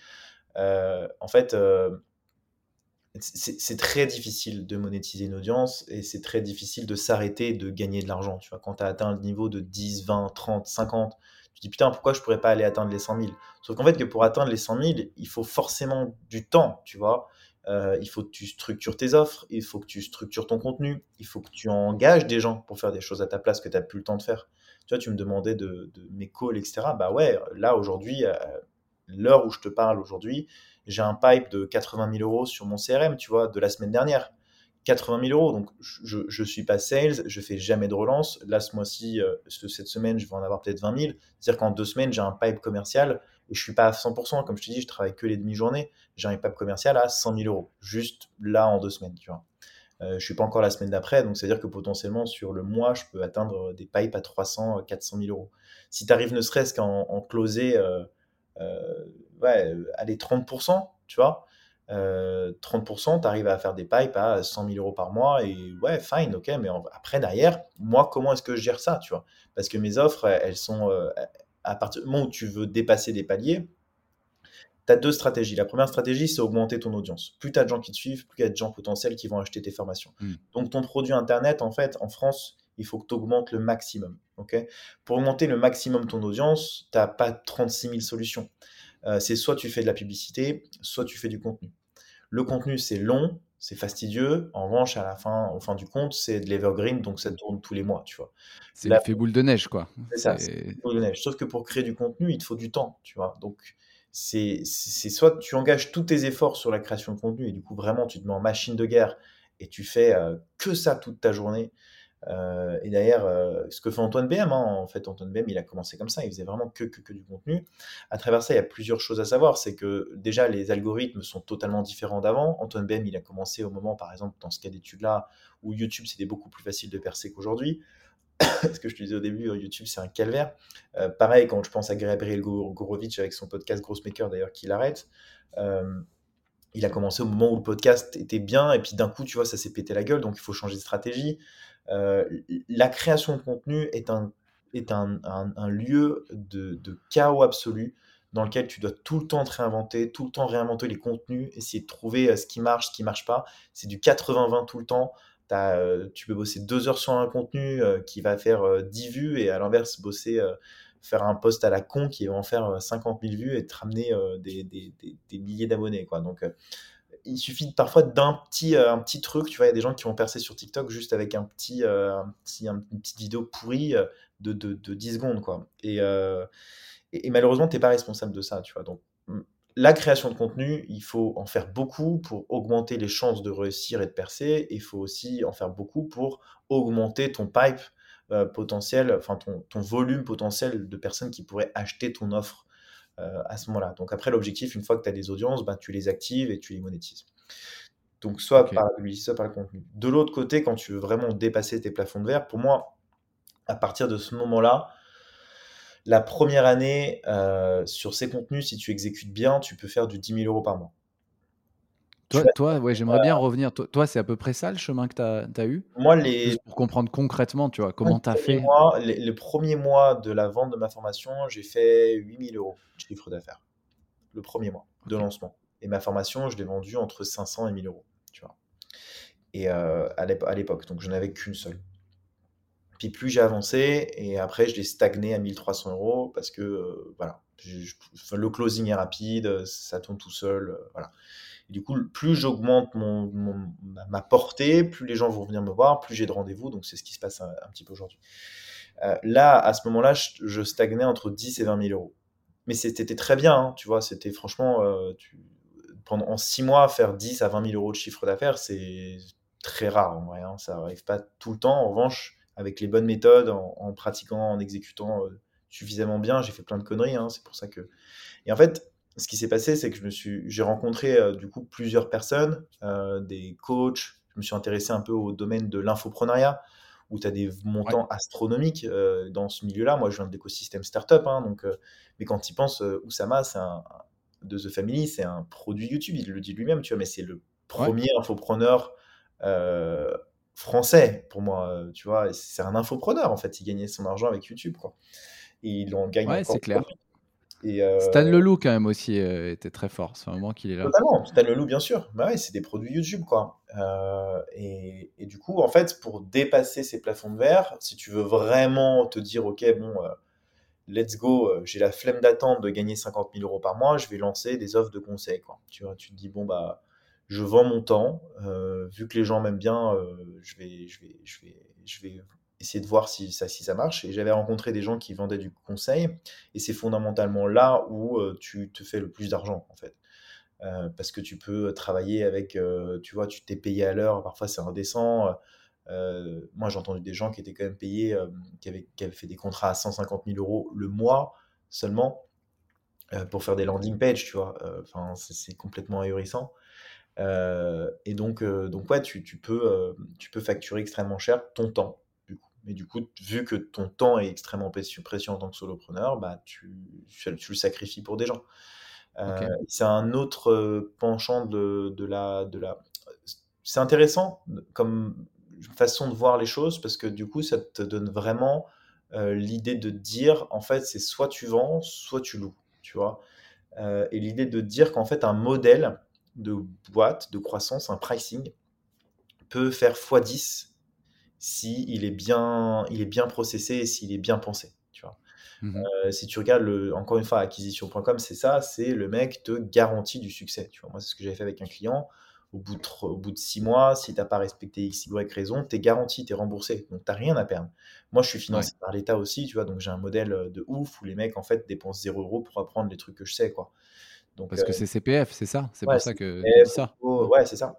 Euh, en fait, euh, c'est très difficile de monétiser une audience et c'est très difficile de s'arrêter de gagner de l'argent. Tu vois, quand tu as atteint le niveau de 10, 20, 30, 50, tu te dis putain, pourquoi je pourrais pas aller atteindre les 100 000 Sauf qu'en fait, que pour atteindre les 100 000, il faut forcément du temps, tu vois. Euh, il faut que tu structures tes offres, il faut que tu structures ton contenu, il faut que tu engages des gens pour faire des choses à ta place que tu n'as plus le temps de faire. Tu vois, tu me demandais de, mes calls, etc. Bah ouais, là aujourd'hui, l'heure où je te parle aujourd'hui, j'ai un pipe de 80 000 euros sur mon CRM, tu vois, de la semaine dernière. 80 000 euros, donc je ne suis pas sales, je fais jamais de relance. Là, ce mois-ci, euh, cette semaine, je vais en avoir peut-être 20 000. C'est-à-dire qu'en deux semaines, j'ai un pipe commercial et je suis pas à 100%. Comme je te dis, je travaille que les demi-journées. J'ai un pipe commercial à 100 000 euros, juste là en deux semaines, tu vois. Euh, je suis pas encore la semaine d'après, donc c'est-à-dire que potentiellement sur le mois, je peux atteindre des pipes à 300, 400 000 euros. Si tu arrives ne serait-ce qu'en en closer, euh, euh, ouais, allez, 30%, tu vois, 30%, tu arrives à faire des pipes à 100 000 euros par mois et ouais, fine, ok, mais après, derrière, moi, comment est-ce que je gère ça, tu vois? Parce que mes offres, elles sont, à partir du moment où tu veux dépasser des paliers, tu as deux stratégies. La première stratégie, c'est augmenter ton audience. Plus tu as de gens qui te suivent, plus il y a de gens potentiels qui vont acheter tes formations. Hmm. Donc, ton produit Internet, en fait, en France, il faut que tu augmentes le maximum. ok? Pour augmenter le maximum ton audience, tu n'as pas 36 000 solutions. Euh, c'est soit tu fais de la publicité, soit tu fais du contenu. Le contenu, c'est long, c'est fastidieux. En revanche, à la fin, au fin du compte, c'est de l'evergreen, donc ça tourne tous les mois, tu vois. C'est l'effet boule de neige, quoi. C'est ça, c'est boule de neige. Sauf que pour créer du contenu, il te faut du temps, tu vois. Donc, c'est soit tu engages tous tes efforts sur la création de contenu et du coup, vraiment, tu te mets en machine de guerre et tu fais euh, que ça toute ta journée. Euh, et d'ailleurs, euh, ce que fait Antoine BM, hein, en fait, Antoine BM, il a commencé comme ça, il faisait vraiment que, que, du contenu. À travers ça, il y a plusieurs choses à savoir. C'est que déjà, les algorithmes sont totalement différents d'avant. Antoine BM, il a commencé au moment, par exemple, dans ce cas d'étude-là, où YouTube, c'était beaucoup plus facile de percer qu'aujourd'hui. ce que je te disais au début, YouTube, c'est un calvaire. Euh, pareil, quand je pense à Gabriel Gorovic avec son podcast Grossmaker, d'ailleurs, qu'il arrête. Euh, il a commencé au moment où le podcast était bien, et puis d'un coup, tu vois, ça s'est pété la gueule, donc il faut changer de stratégie. Euh, la création de contenu est un, est un, un, lieu de, de, chaos absolu dans lequel tu dois tout le temps te réinventer, tout le temps réinventer les contenus, essayer de trouver euh, ce qui marche, ce qui marche pas. C'est du 80-20 tout le temps. Euh, tu peux bosser deux heures sur un contenu qui va faire 10 vues et à l'inverse bosser faire un post à la con qui va en faire 50 000 vues et te ramener des, des, des, milliers d'abonnés. Donc, il suffit parfois d'un petit, euh, un petit truc. Tu vois, il y a des gens qui vont percer sur TikTok juste avec un petit, euh, une petite vidéo pourrie euh, de, de, de 10 secondes. Quoi. Et, malheureusement, tu n'es pas responsable de ça. Tu vois. Donc, la création de contenu, il faut en faire beaucoup pour augmenter les chances de réussir et de percer. Il faut aussi en faire beaucoup pour augmenter ton pipe potentiel, enfin ton, ton, volume potentiel de personnes qui pourraient acheter ton offre à ce moment-là. Donc après, l'objectif, une fois que tu as des audiences, bah, tu les actives et tu les monétises. Donc soit par la soit par le contenu. De l'autre côté, quand tu veux vraiment dépasser tes plafonds de verre, pour moi, à partir de ce moment-là, la première année, euh, sur ces contenus, si tu exécutes bien, tu peux faire du 10 000 euros par mois. Toi, ouais, j'aimerais bien revenir. Toi, c'est à peu près ça le chemin que tu as, eu? Moi, les... pour comprendre concrètement, tu vois, comment tu as fait? mois, les, les, premiers mois de la vente de ma formation, j'ai fait 8000 euros de chiffre d'affaires. Le premier mois de lancement. Et ma formation, je l'ai vendue entre 500 et 1000 euros, tu vois. Et euh, à l'époque, donc je n'avais qu'une seule. Puis plus j'ai avancé, et après je l'ai stagné à 1300 euros parce que, euh, voilà, le closing est rapide, ça tourne tout seul, euh, voilà du coup, plus j'augmente mon, ma portée, plus les gens vont venir me voir, plus j'ai de rendez-vous. Donc, c'est ce qui se passe un, petit peu aujourd'hui. Euh, là, à ce moment-là, je, stagnais entre 10 et 20 000 euros. Mais c'était très bien, hein, tu vois. C'était franchement, euh, pendant en 6 mois, faire 10 à 20 000 euros de chiffre d'affaires, c'est très rare en vrai. Hein, ça n'arrive pas tout le temps. En revanche, avec les bonnes méthodes, en, pratiquant, en exécutant euh, suffisamment bien, j'ai fait plein de conneries. Hein, c'est pour ça que. Et en fait, ce qui s'est passé, c'est que je me suis, j'ai rencontré euh, du coup plusieurs personnes, euh, des coachs. Je me suis intéressé un peu au domaine de l'infoprenariat, où tu as des montants astronomiques euh, dans ce milieu-là. Moi, je viens de l'écosystème startup, hein, donc, mais quand tu penses, Oussama, c'est un de The Family, c'est un produit YouTube. Il le dit lui-même, tu vois, mais c'est le premier infopreneur français pour moi, tu vois. C'est un infopreneur en fait. Il gagnait son argent avec YouTube, quoi. Et il en gagne ouais, c'est clair. Euh, Stan Leloup, quand même, aussi, euh, était très fort. C'est un moment qu'il est là. Totalement. Stan Leloup, bien sûr. Bah ouais, c'est des produits YouTube, quoi. Euh, et, et, du coup, en fait, pour dépasser ces plafonds de verre, si tu veux vraiment te dire, OK, bon, let's go, j'ai la flemme d'attendre de gagner 50 000 euros par mois, je vais lancer des offres de conseil, quoi. Tu vois, tu te dis, bon, bah, je vends mon temps. vu que les gens m'aiment bien, je, vais, je, vais, je, vais, je vais essayer de voir si ça, si ça marche. Et j'avais rencontré des gens qui vendaient du conseil, et c'est fondamentalement là où euh, tu te fais le plus d'argent, en fait. Euh, parce que tu peux travailler avec, euh, tu vois, tu t'es payé à l'heure, parfois c'est indécent. moi, j'ai entendu des gens qui étaient quand même payés, qui, avaient, qui, avaient, fait des contrats à 150 000 euros le mois seulement pour faire des landing pages, tu vois. Enfin, c'est complètement ahurissant. et donc, donc ouais, tu, peux, tu peux facturer extrêmement cher ton temps. Mais du coup, vu que ton temps est extrêmement précieux, en tant que solopreneur, bah, tu, tu, le sacrifies pour des gens. Euh, c'est un autre euh, penchant de, de la, de la. C'est intéressant comme façon de voir les choses parce que du coup, ça te donne vraiment euh, l'idée de dire en fait, c'est soit tu vends, soit tu loues. Tu vois et l'idée de dire qu'en fait, un modèle de boîte, de croissance, un pricing peut faire x10 si il est bien, il est bien processé et s'il est bien pensé. Tu vois. Mmh euh, si tu regardes le, encore une fois acquisition.com, c'est ça, c'est le mec te garantit du succès. Tu vois. Moi, c'est ce que j'avais fait avec un client. au bout de, au bout de six mois, si tu n'as pas respecté X, Y raison, tu es garanti, tu es remboursé. Donc, tu n'as rien à perdre. Moi, je suis financé par l'État aussi, tu vois, donc j'ai un modèle de ouf où les mecs, en fait, dépensent 0 euros pour apprendre les trucs que je sais, quoi. Donc, Parce que c'est CPF, c'est ça? C'est pour ça que tu dis ça Ouais, c'est ça.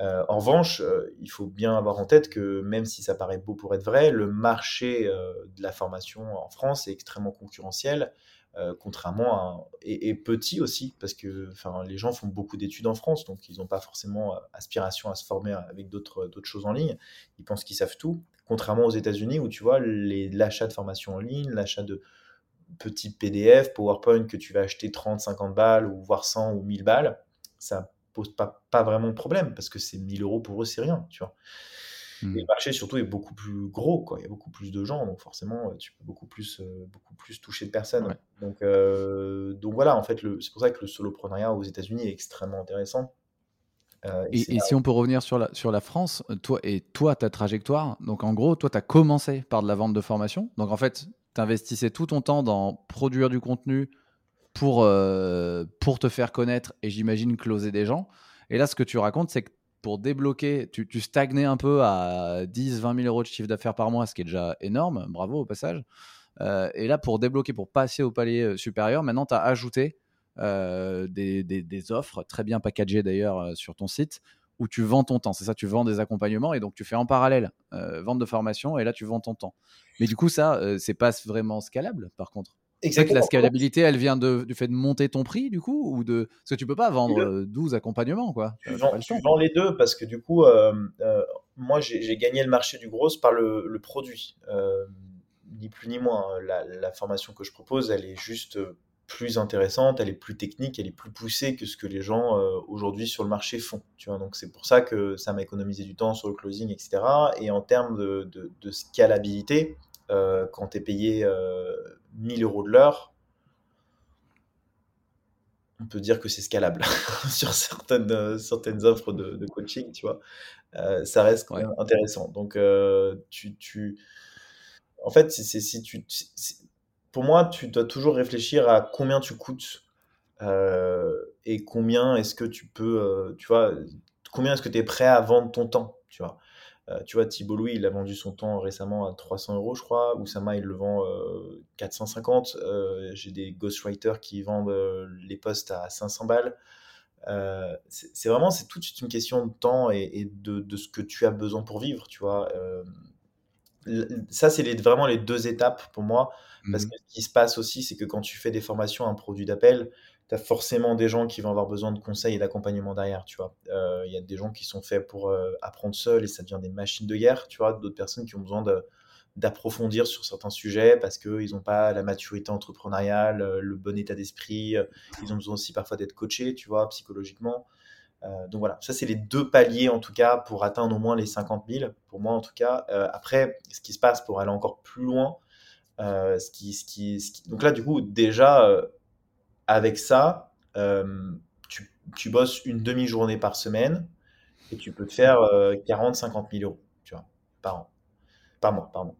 Euh, en revanche, euh, il faut bien avoir en tête que même si ça paraît beau pour être vrai, le marché euh, de la formation en France est extrêmement concurrentiel, contrairement et, petit aussi parce que les gens font beaucoup d'études en France, donc ils n'ont pas forcément aspiration à se former avec d'autres d'autres choses en ligne. Ils pensent qu'ils savent tout, contrairement aux États-Unis où tu vois l'achat de formation en ligne, l'achat de petits PDF, PowerPoint que tu vas acheter 30, 50 balles ou voire 100 ou 1000 balles, ça pose pas, pas vraiment de problème parce que c'est 1000 euros pour eux, c'est rien, tu vois. Et le mmh. marché surtout est beaucoup plus gros, quoi. Il y a beaucoup plus de gens, donc forcément, tu peux beaucoup plus, euh, beaucoup plus toucher de personnes. Donc, euh, donc voilà, en fait, c'est pour ça que le soloprenariat aux États-Unis est extrêmement intéressant. Euh, et, si on peut revenir sur la, sur la France, toi et toi, ta trajectoire, donc en gros, toi, tu as commencé par de la vente de formation. Donc en fait, tu investissais tout ton temps dans produire du contenu, pour, euh, pour te faire connaître et j'imagine closer des gens. Et là, ce que tu racontes, c'est que pour débloquer, tu, stagnais un peu à 10, 20 000 euros de chiffre d'affaires par mois, ce qui est déjà énorme. Bravo au passage. Euh, et là, pour débloquer, pour passer au palier euh, supérieur, maintenant, tu as ajouté des, des, des, offres, très bien packagées d'ailleurs sur ton site, où tu vends ton temps. C'est ça, tu vends des accompagnements et donc tu fais en parallèle vente de formation et là, tu vends ton temps. Mais du coup, ça, c'est pas vraiment scalable par contre. C'est que la scalabilité, elle vient de, du fait de monter ton prix, du coup, ou de parce que tu peux pas vendre 12 accompagnements, quoi. Tu vends, les deux parce que du coup, euh, euh, moi, j'ai gagné le marché du gros par le, produit, euh, ni plus ni moins. La, la, formation que je propose, elle est juste plus intéressante, elle est plus technique, elle est plus poussée que ce que les gens aujourd'hui sur le marché font. Tu vois, donc c'est pour ça que ça m'a économisé du temps sur le closing, etc. Et en termes de, de, de scalabilité, quand tu es payé 1000 euros de l'heure, on peut dire que c'est scalable sur certaines, euh, certaines offres de, coaching, tu vois. Euh, ça reste quand même intéressant. Donc, euh, tu, tu, en fait, c'est, si tu, pour moi, tu dois toujours réfléchir à combien tu coûtes et combien est-ce que tu peux, tu vois, combien est-ce que tu es prêt à vendre ton temps, tu vois. Euh, tu vois, Thibault Louis, il a vendu son temps récemment à 300 euros, je crois. Oussama, il le vend 450. Euh, euh, j'ai des ghostwriters qui vendent les postes à 500 balles. c'est vraiment, c'est toute une question de temps et, de, ce que tu as besoin pour vivre, tu vois. ça, c'est vraiment les deux étapes pour moi. Parce mmh que ce qui se passe aussi, c'est que quand tu fais des formations, un produit d'appel, tu as forcément des gens qui vont avoir besoin de conseils et d'accompagnement derrière, tu vois. Il euh, y a des gens qui sont faits pour euh, apprendre seuls et ça devient des machines de guerre, tu vois, d'autres personnes qui ont besoin d'approfondir sur certains sujets parce qu'ils n'ont pas la maturité entrepreneuriale, euh, le bon état d'esprit, ils ont besoin aussi parfois d'être coachés, tu vois, psychologiquement. donc voilà, ça c'est les deux paliers en tout cas pour atteindre au moins les 50 000, pour moi en tout cas. après, ce qui se passe pour aller encore plus loin, ce qui, ce qui, donc là du coup déjà avec ça, euh, tu, bosses une demi-journée par semaine et tu peux te faire 40, 50 000 euros par an. Par mois, par mois.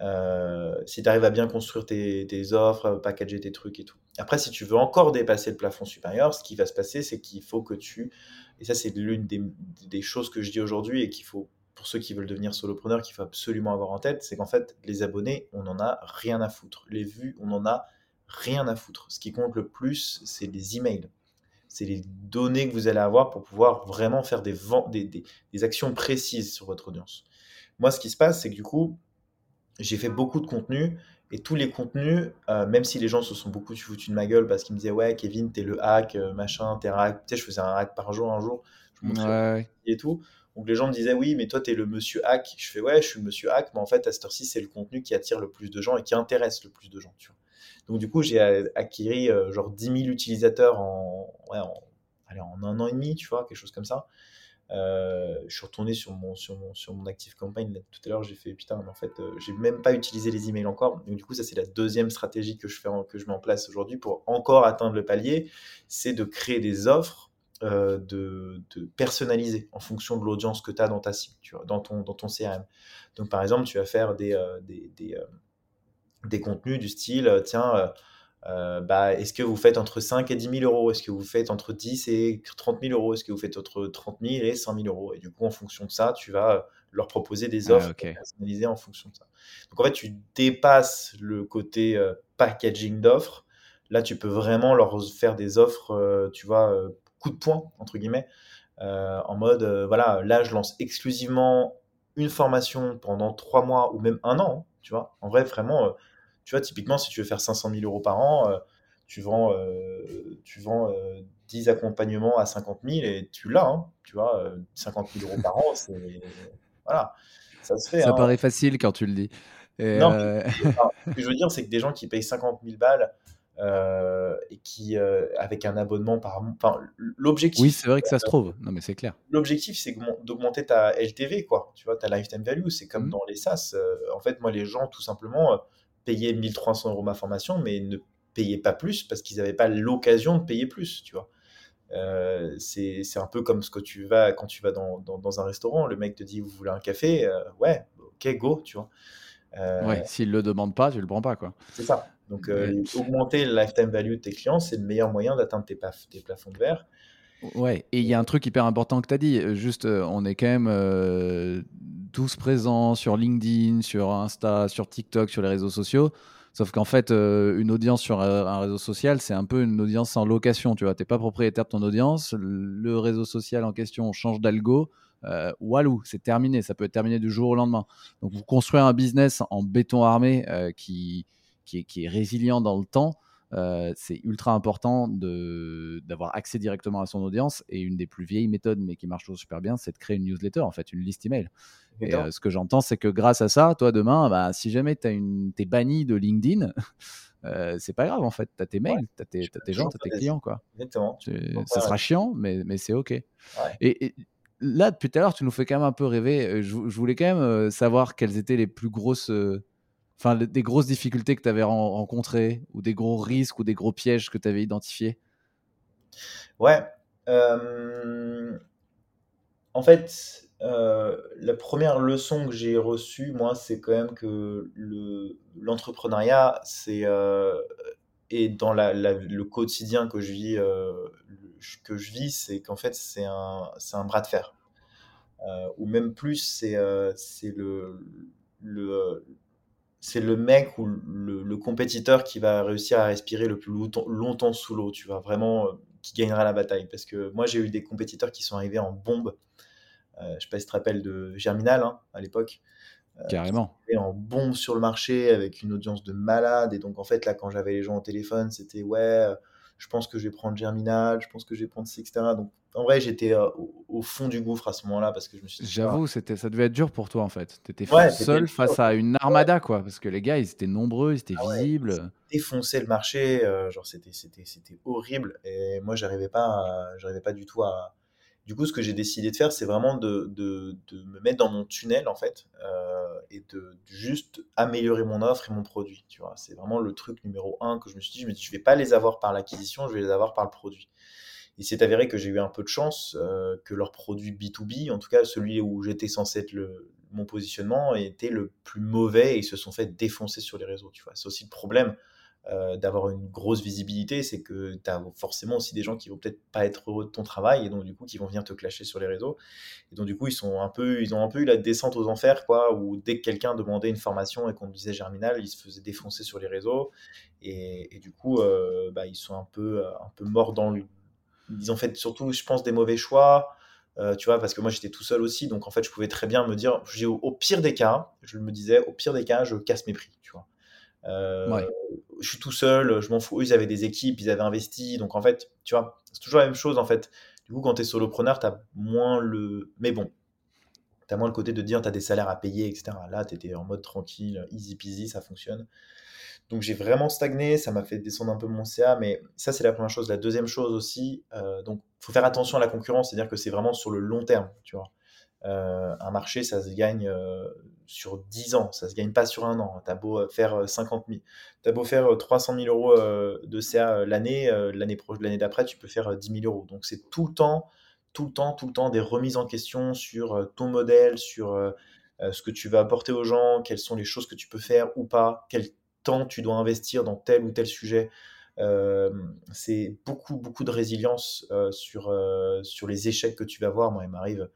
Euh, si tu arrives à bien construire tes, offres, packager tes trucs et tout. Après, si tu veux encore dépasser le plafond supérieur, ce qui va se passer, c'est qu'il faut que tu, et ça c'est l'une des, choses que je dis aujourd'hui et qu'il faut, pour ceux qui veulent devenir solopreneur, qu'il faut absolument avoir en tête, c'est qu'en fait, les abonnés, on n'en a rien à foutre. Les vues, on en a rien à foutre. Ce qui compte le plus, c'est les emails. C'est les données que vous allez avoir pour pouvoir vraiment faire des, des, des, actions précises sur votre audience. Moi, ce qui se passe, c'est que du coup, j'ai fait beaucoup de contenu et tous les contenus, euh, même si les gens se sont beaucoup foutus de ma gueule parce qu'ils me disaient Ouais, Kevin, t'es le hack, euh, machin, t'es hack. Tu sais, je faisais un hack par jour, un jour. Je montrais et tout. Donc les gens me disaient Oui, mais toi, t'es le monsieur hack. Je fais Ouais, je suis le monsieur hack, mais en fait, à cette heure-ci, c'est le contenu qui attire le plus de gens et qui intéresse le plus de gens. Tu vois. Donc du coup, j'ai acquis euh, genre 10 000 utilisateurs en, en, un an et demi, tu vois, quelque chose comme ça. Euh, je suis retourné sur mon, sur mon, sur mon Active Campaign tout à l'heure, j'ai fait putain, mais en fait, euh, j'ai même pas utilisé les emails encore. Donc, du coup, ça, c'est la deuxième stratégie que je, fais que je mets en place aujourd'hui pour encore atteindre le palier c'est de créer des offres de, de, personnaliser en fonction de l'audience que tu as dans ta cible, dans ton, dans ton CRM. Donc, par exemple, tu vas faire des, des des contenus du style, euh, tiens, euh, euh, bah, est-ce que vous faites entre 5 et 10 000 euros? Est-ce que vous faites entre 10 et 30 000 euros? Est-ce que vous faites entre 30 000 et 100 000 euros? Et du coup, en fonction de ça, tu vas leur proposer des ah, offres personnalisées en fonction de ça. Donc en fait, tu dépasses le côté euh, packaging d'offres. Là, tu peux vraiment leur faire des offres, euh, tu vois, coup de poing, entre guillemets, en mode, voilà, là, je lance exclusivement une formation pendant trois mois ou même un an, tu vois. En vrai, vraiment tu vois, typiquement, si tu veux faire 500 000 euros par an, euh, tu vends, euh, tu vends 10 euh, accompagnements à 50 000 et tu l'as, hein, tu vois, 50 000 euros par an, c'est. Voilà, ça se fait. Ça hein. paraît facile quand tu le dis. non, ce que je veux dire, c'est que des gens qui payent 50 000 balles et qui, avec un abonnement par. Enfin, l'objectif. Oui, c'est vrai que ça se trouve. Non, mais c'est clair. L'objectif, c'est d'augmenter ta LTV, quoi. Tu vois, ta lifetime value. C'est comme mmh. dans les SaaS. en fait, moi, les gens, tout simplement, payer 1300 euros ma formation, mais ne payaient pas plus parce qu'ils n'avaient pas l'occasion de payer plus, tu vois. Euh, c'est un peu comme ce que tu vas quand tu vas dans, dans, un restaurant, le mec te dit vous voulez un café, euh, ouais, ok, go, tu vois. Euh, ouais, s'il le demande pas, tu le prends pas, quoi. C'est ça. Donc, augmenter le lifetime value de tes clients, c'est le meilleur moyen d'atteindre tes, tes, plafonds de verre. Ouais, et il y a un truc hyper important que tu as dit, juste, on est quand même tous présents sur LinkedIn, sur Insta, sur TikTok, sur les réseaux sociaux. Sauf qu'en fait, euh, une audience sur un réseau social, c'est un peu une audience en location. Tu vois, t'es pas propriétaire de ton audience. Le réseau social en question change d'algo. Euh, walou, c'est terminé. Ça peut être terminé du jour au lendemain. Donc, vous construire un business en béton armé euh, qui, qui, est, qui, est, résilient dans le temps. Euh, c'est ultra important d'avoir accès directement à son audience. Et une des plus vieilles méthodes, mais qui marche toujours super bien, c'est de créer une newsletter, en fait, une liste email. Et euh, ce que j'entends, c'est que grâce à ça, toi, demain, bah, si jamais tu es banni de LinkedIn, euh, c'est pas grave, en fait. Tu as tes mails, tu as, tes gens, tu as tes clients. Quoi. Exactement. ça sera chiant, mais, mais c'est OK. Et, là, depuis tout à l'heure, tu nous fais quand même un peu rêver. Je, je voulais quand même savoir quelles étaient les plus grosses enfin, des grosses difficultés que tu avais rencontrées ou des gros risques ou des gros pièges que tu avais identifiés? Ouais. Euh, en fait, euh, la première leçon que j'ai reçue, moi, c'est quand même que l'entrepreneuriat, c'est euh, et dans le quotidien que je vis, que je vis, c'est qu'en fait, c'est un, bras de fer. ou même plus, c'est le, c'est le mec ou le, compétiteur qui va réussir à respirer le plus longtemps, sous l'eau, tu vois, vraiment, euh, qui gagnera la bataille. Parce que moi, j'ai eu des compétiteurs qui sont arrivés en bombe. Euh, je sais pas si tu te rappelles de Germinal hein, à l'époque. Euh, Carrément. en bombe sur le marché avec une audience de malade. Et donc, en fait, là, quand j'avais les gens au téléphone, c'était ouais, je pense que je vais prendre Germinal, je pense que je vais prendre etc. Donc, en vrai, j'étais euh, au, fond du gouffre à ce moment-là parce que je me suis J'avoue, c'était, ça devait être dur pour toi en fait. Tu étais seul face à une armada, quoi. Parce que les gars, ils étaient nombreux, ils étaient ah visibles. défoncer le marché, euh, genre, c'était, c'était, c'était horrible. Et moi, j'arrivais pas, j'arrivais pas du tout à. Du coup, ce que j'ai décidé de faire, c'est vraiment de, de, de, me mettre dans mon tunnel en fait euh, et de, juste améliorer mon offre et mon produit. Tu vois, c'est vraiment le truc numéro un que je me suis dit. Je me dis, je vais pas les avoir par l'acquisition, je vais les avoir par le produit. Il s'est avéré que j'ai eu un peu de chance, euh, que leur produit B2B, en tout cas celui où j'étais censé être mon positionnement, était le plus mauvais et ils se sont fait défoncer sur les réseaux. Tu vois, c'est aussi le problème euh, d'avoir une grosse visibilité, c'est que tu as forcément aussi des gens qui vont peut-être pas être heureux de ton travail et donc du coup qui vont venir te clasher sur les réseaux. Et donc du coup ils sont un peu, ils ont un peu eu la descente aux enfers quoi, où dès que quelqu'un demandait une formation et qu'on disait Germinal, ils se faisaient défoncer sur les réseaux et, du coup euh, bah, ils sont un peu, un peu morts dans le ils ont fait surtout, je pense, des mauvais choix. Euh, tu vois, parce que moi j'étais tout seul aussi, donc en fait je pouvais très bien me dire, au, au, pire des cas, je me disais, au pire des cas, je casse mes prix, tu vois. Euh, je suis tout seul, je m'en fous. Eux, ils avaient des équipes, ils avaient investi, donc en fait, tu vois, c'est toujours la même chose en fait. Du coup, quand tu es solopreneur, tu as moins le. Mais bon, tu as moins le côté de dire, tu as des salaires à payer, etc. Là, tu étais en mode tranquille, easy peasy, ça fonctionne. Donc j'ai vraiment stagné, ça m'a fait descendre un peu mon CA, mais ça c'est la première chose. La deuxième chose aussi, euh, donc faut faire attention à la concurrence, c'est-à-dire que c'est vraiment sur le long terme, tu vois. Euh, un marché, ça se gagne euh, sur 10 ans, ça se gagne pas sur un an. T'as beau faire 50 000, t'as beau faire 300 000 euros de CA l'année, l'année l'année d'après, tu peux faire 10 000 euros. Donc c'est tout le temps, tout le temps, tout le temps des remises en question sur ton modèle, sur ce que tu vas apporter aux gens, quelles sont les choses que tu peux faire ou pas, quel tu dois investir dans tel ou tel sujet. c'est beaucoup, beaucoup de résilience sur, sur les échecs que tu vas voir. Moi, il m'arrive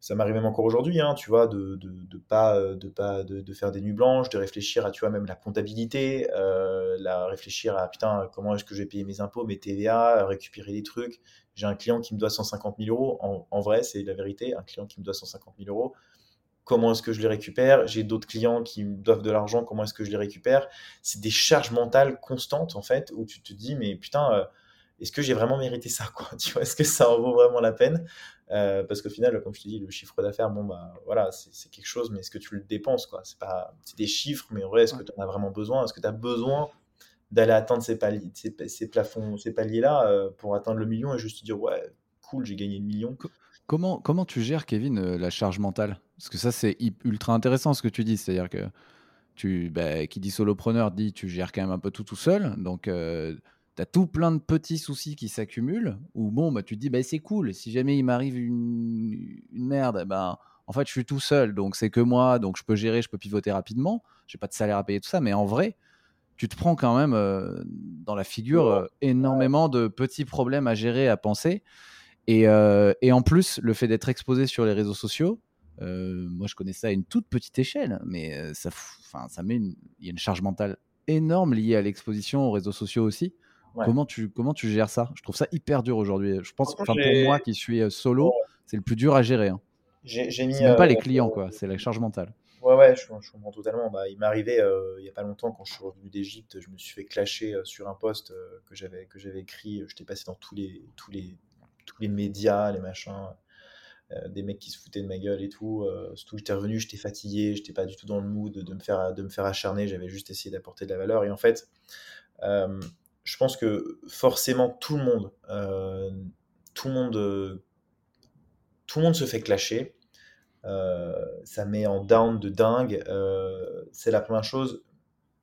ça m'arrive même encore aujourd'hui, hein, tu vois, de de, de pas de pas de, faire des nuits blanches, de réfléchir à tu vois même la comptabilité, euh, la réfléchir à putain comment est-ce que je vais payer mes impôts, mes TVA, récupérer des trucs. J'ai un client qui me doit 150 000 euros. En, en vrai, c'est la vérité. Un client qui me doit 150 000 euros. Comment est-ce que je les récupère J'ai d'autres clients qui me doivent de l'argent. Comment est-ce que je les récupère. C'est des charges mentales constantes en fait où tu te dis mais putain. Euh, est-ce que j'ai vraiment mérité ça quoi? Tu vois, est-ce que ça en vaut vraiment la peine? Euh, Parce qu'au final, comme je te dis, le chiffre d'affaires, bon bah voilà, c'est quelque chose, mais est-ce que tu le dépenses quoi? C'est pas, c'est des chiffres, mais en vrai, est-ce que tu en as vraiment besoin? Est-ce que tu as besoin d'aller atteindre ces paliers, ces, plafonds, ces paliers là euh, pour atteindre le million et juste te dire ouais, cool, j'ai gagné le million? Comment, comment tu gères, Kevin, la charge mentale? Parce que ça, c'est ultra intéressant ce que tu dis. C'est-à-dire que tu, bah, qui dit solopreneur dit tu gères quand même un peu tout tout seul. Donc, tu as tout plein de petits soucis qui s'accumulent, ou bon, bah, tu te dis, bah, c'est cool, si jamais il m'arrive une, une, merde, ben en fait, je suis tout seul, donc c'est que moi, donc je peux gérer, je peux pivoter rapidement, j'ai pas de salaire à payer, tout ça, mais en vrai, tu te prends quand même euh, dans la figure euh, énormément de petits problèmes à gérer, à penser. Et, euh, et en plus, le fait d'être exposé sur les réseaux sociaux, moi je connais ça à une toute petite échelle, mais ça, ça met il y a une charge mentale énorme liée à l'exposition aux réseaux sociaux aussi. Comment, tu, comment tu gères ça? Je trouve ça hyper dur aujourd'hui. Je pense, enfin pour moi qui suis euh, solo, c'est le plus dur à gérer. Hein. J'ai mis. même pas les euh, clients, quoi. C'est la charge mentale. Ouais, ouais, je, je comprends totalement. Bah, il m'est arrivé euh, il y a pas longtemps quand je suis revenu d'Égypte, je me suis fait clasher sur un post que j'avais que j'avais écrit. J'étais passé dans tous les tous les tous les médias, les machins. Des mecs qui se foutaient de ma gueule et tout. surtout, j'étais revenu, j'étais fatigué, j'étais pas du tout dans le mood de me faire, de me faire acharner. J'avais juste essayé d'apporter de la valeur. Et en fait, je pense que forcément tout le monde, euh, tout le monde, euh, tout le monde se fait clasher. Euh, ça met en down de dingue. c'est la première chose.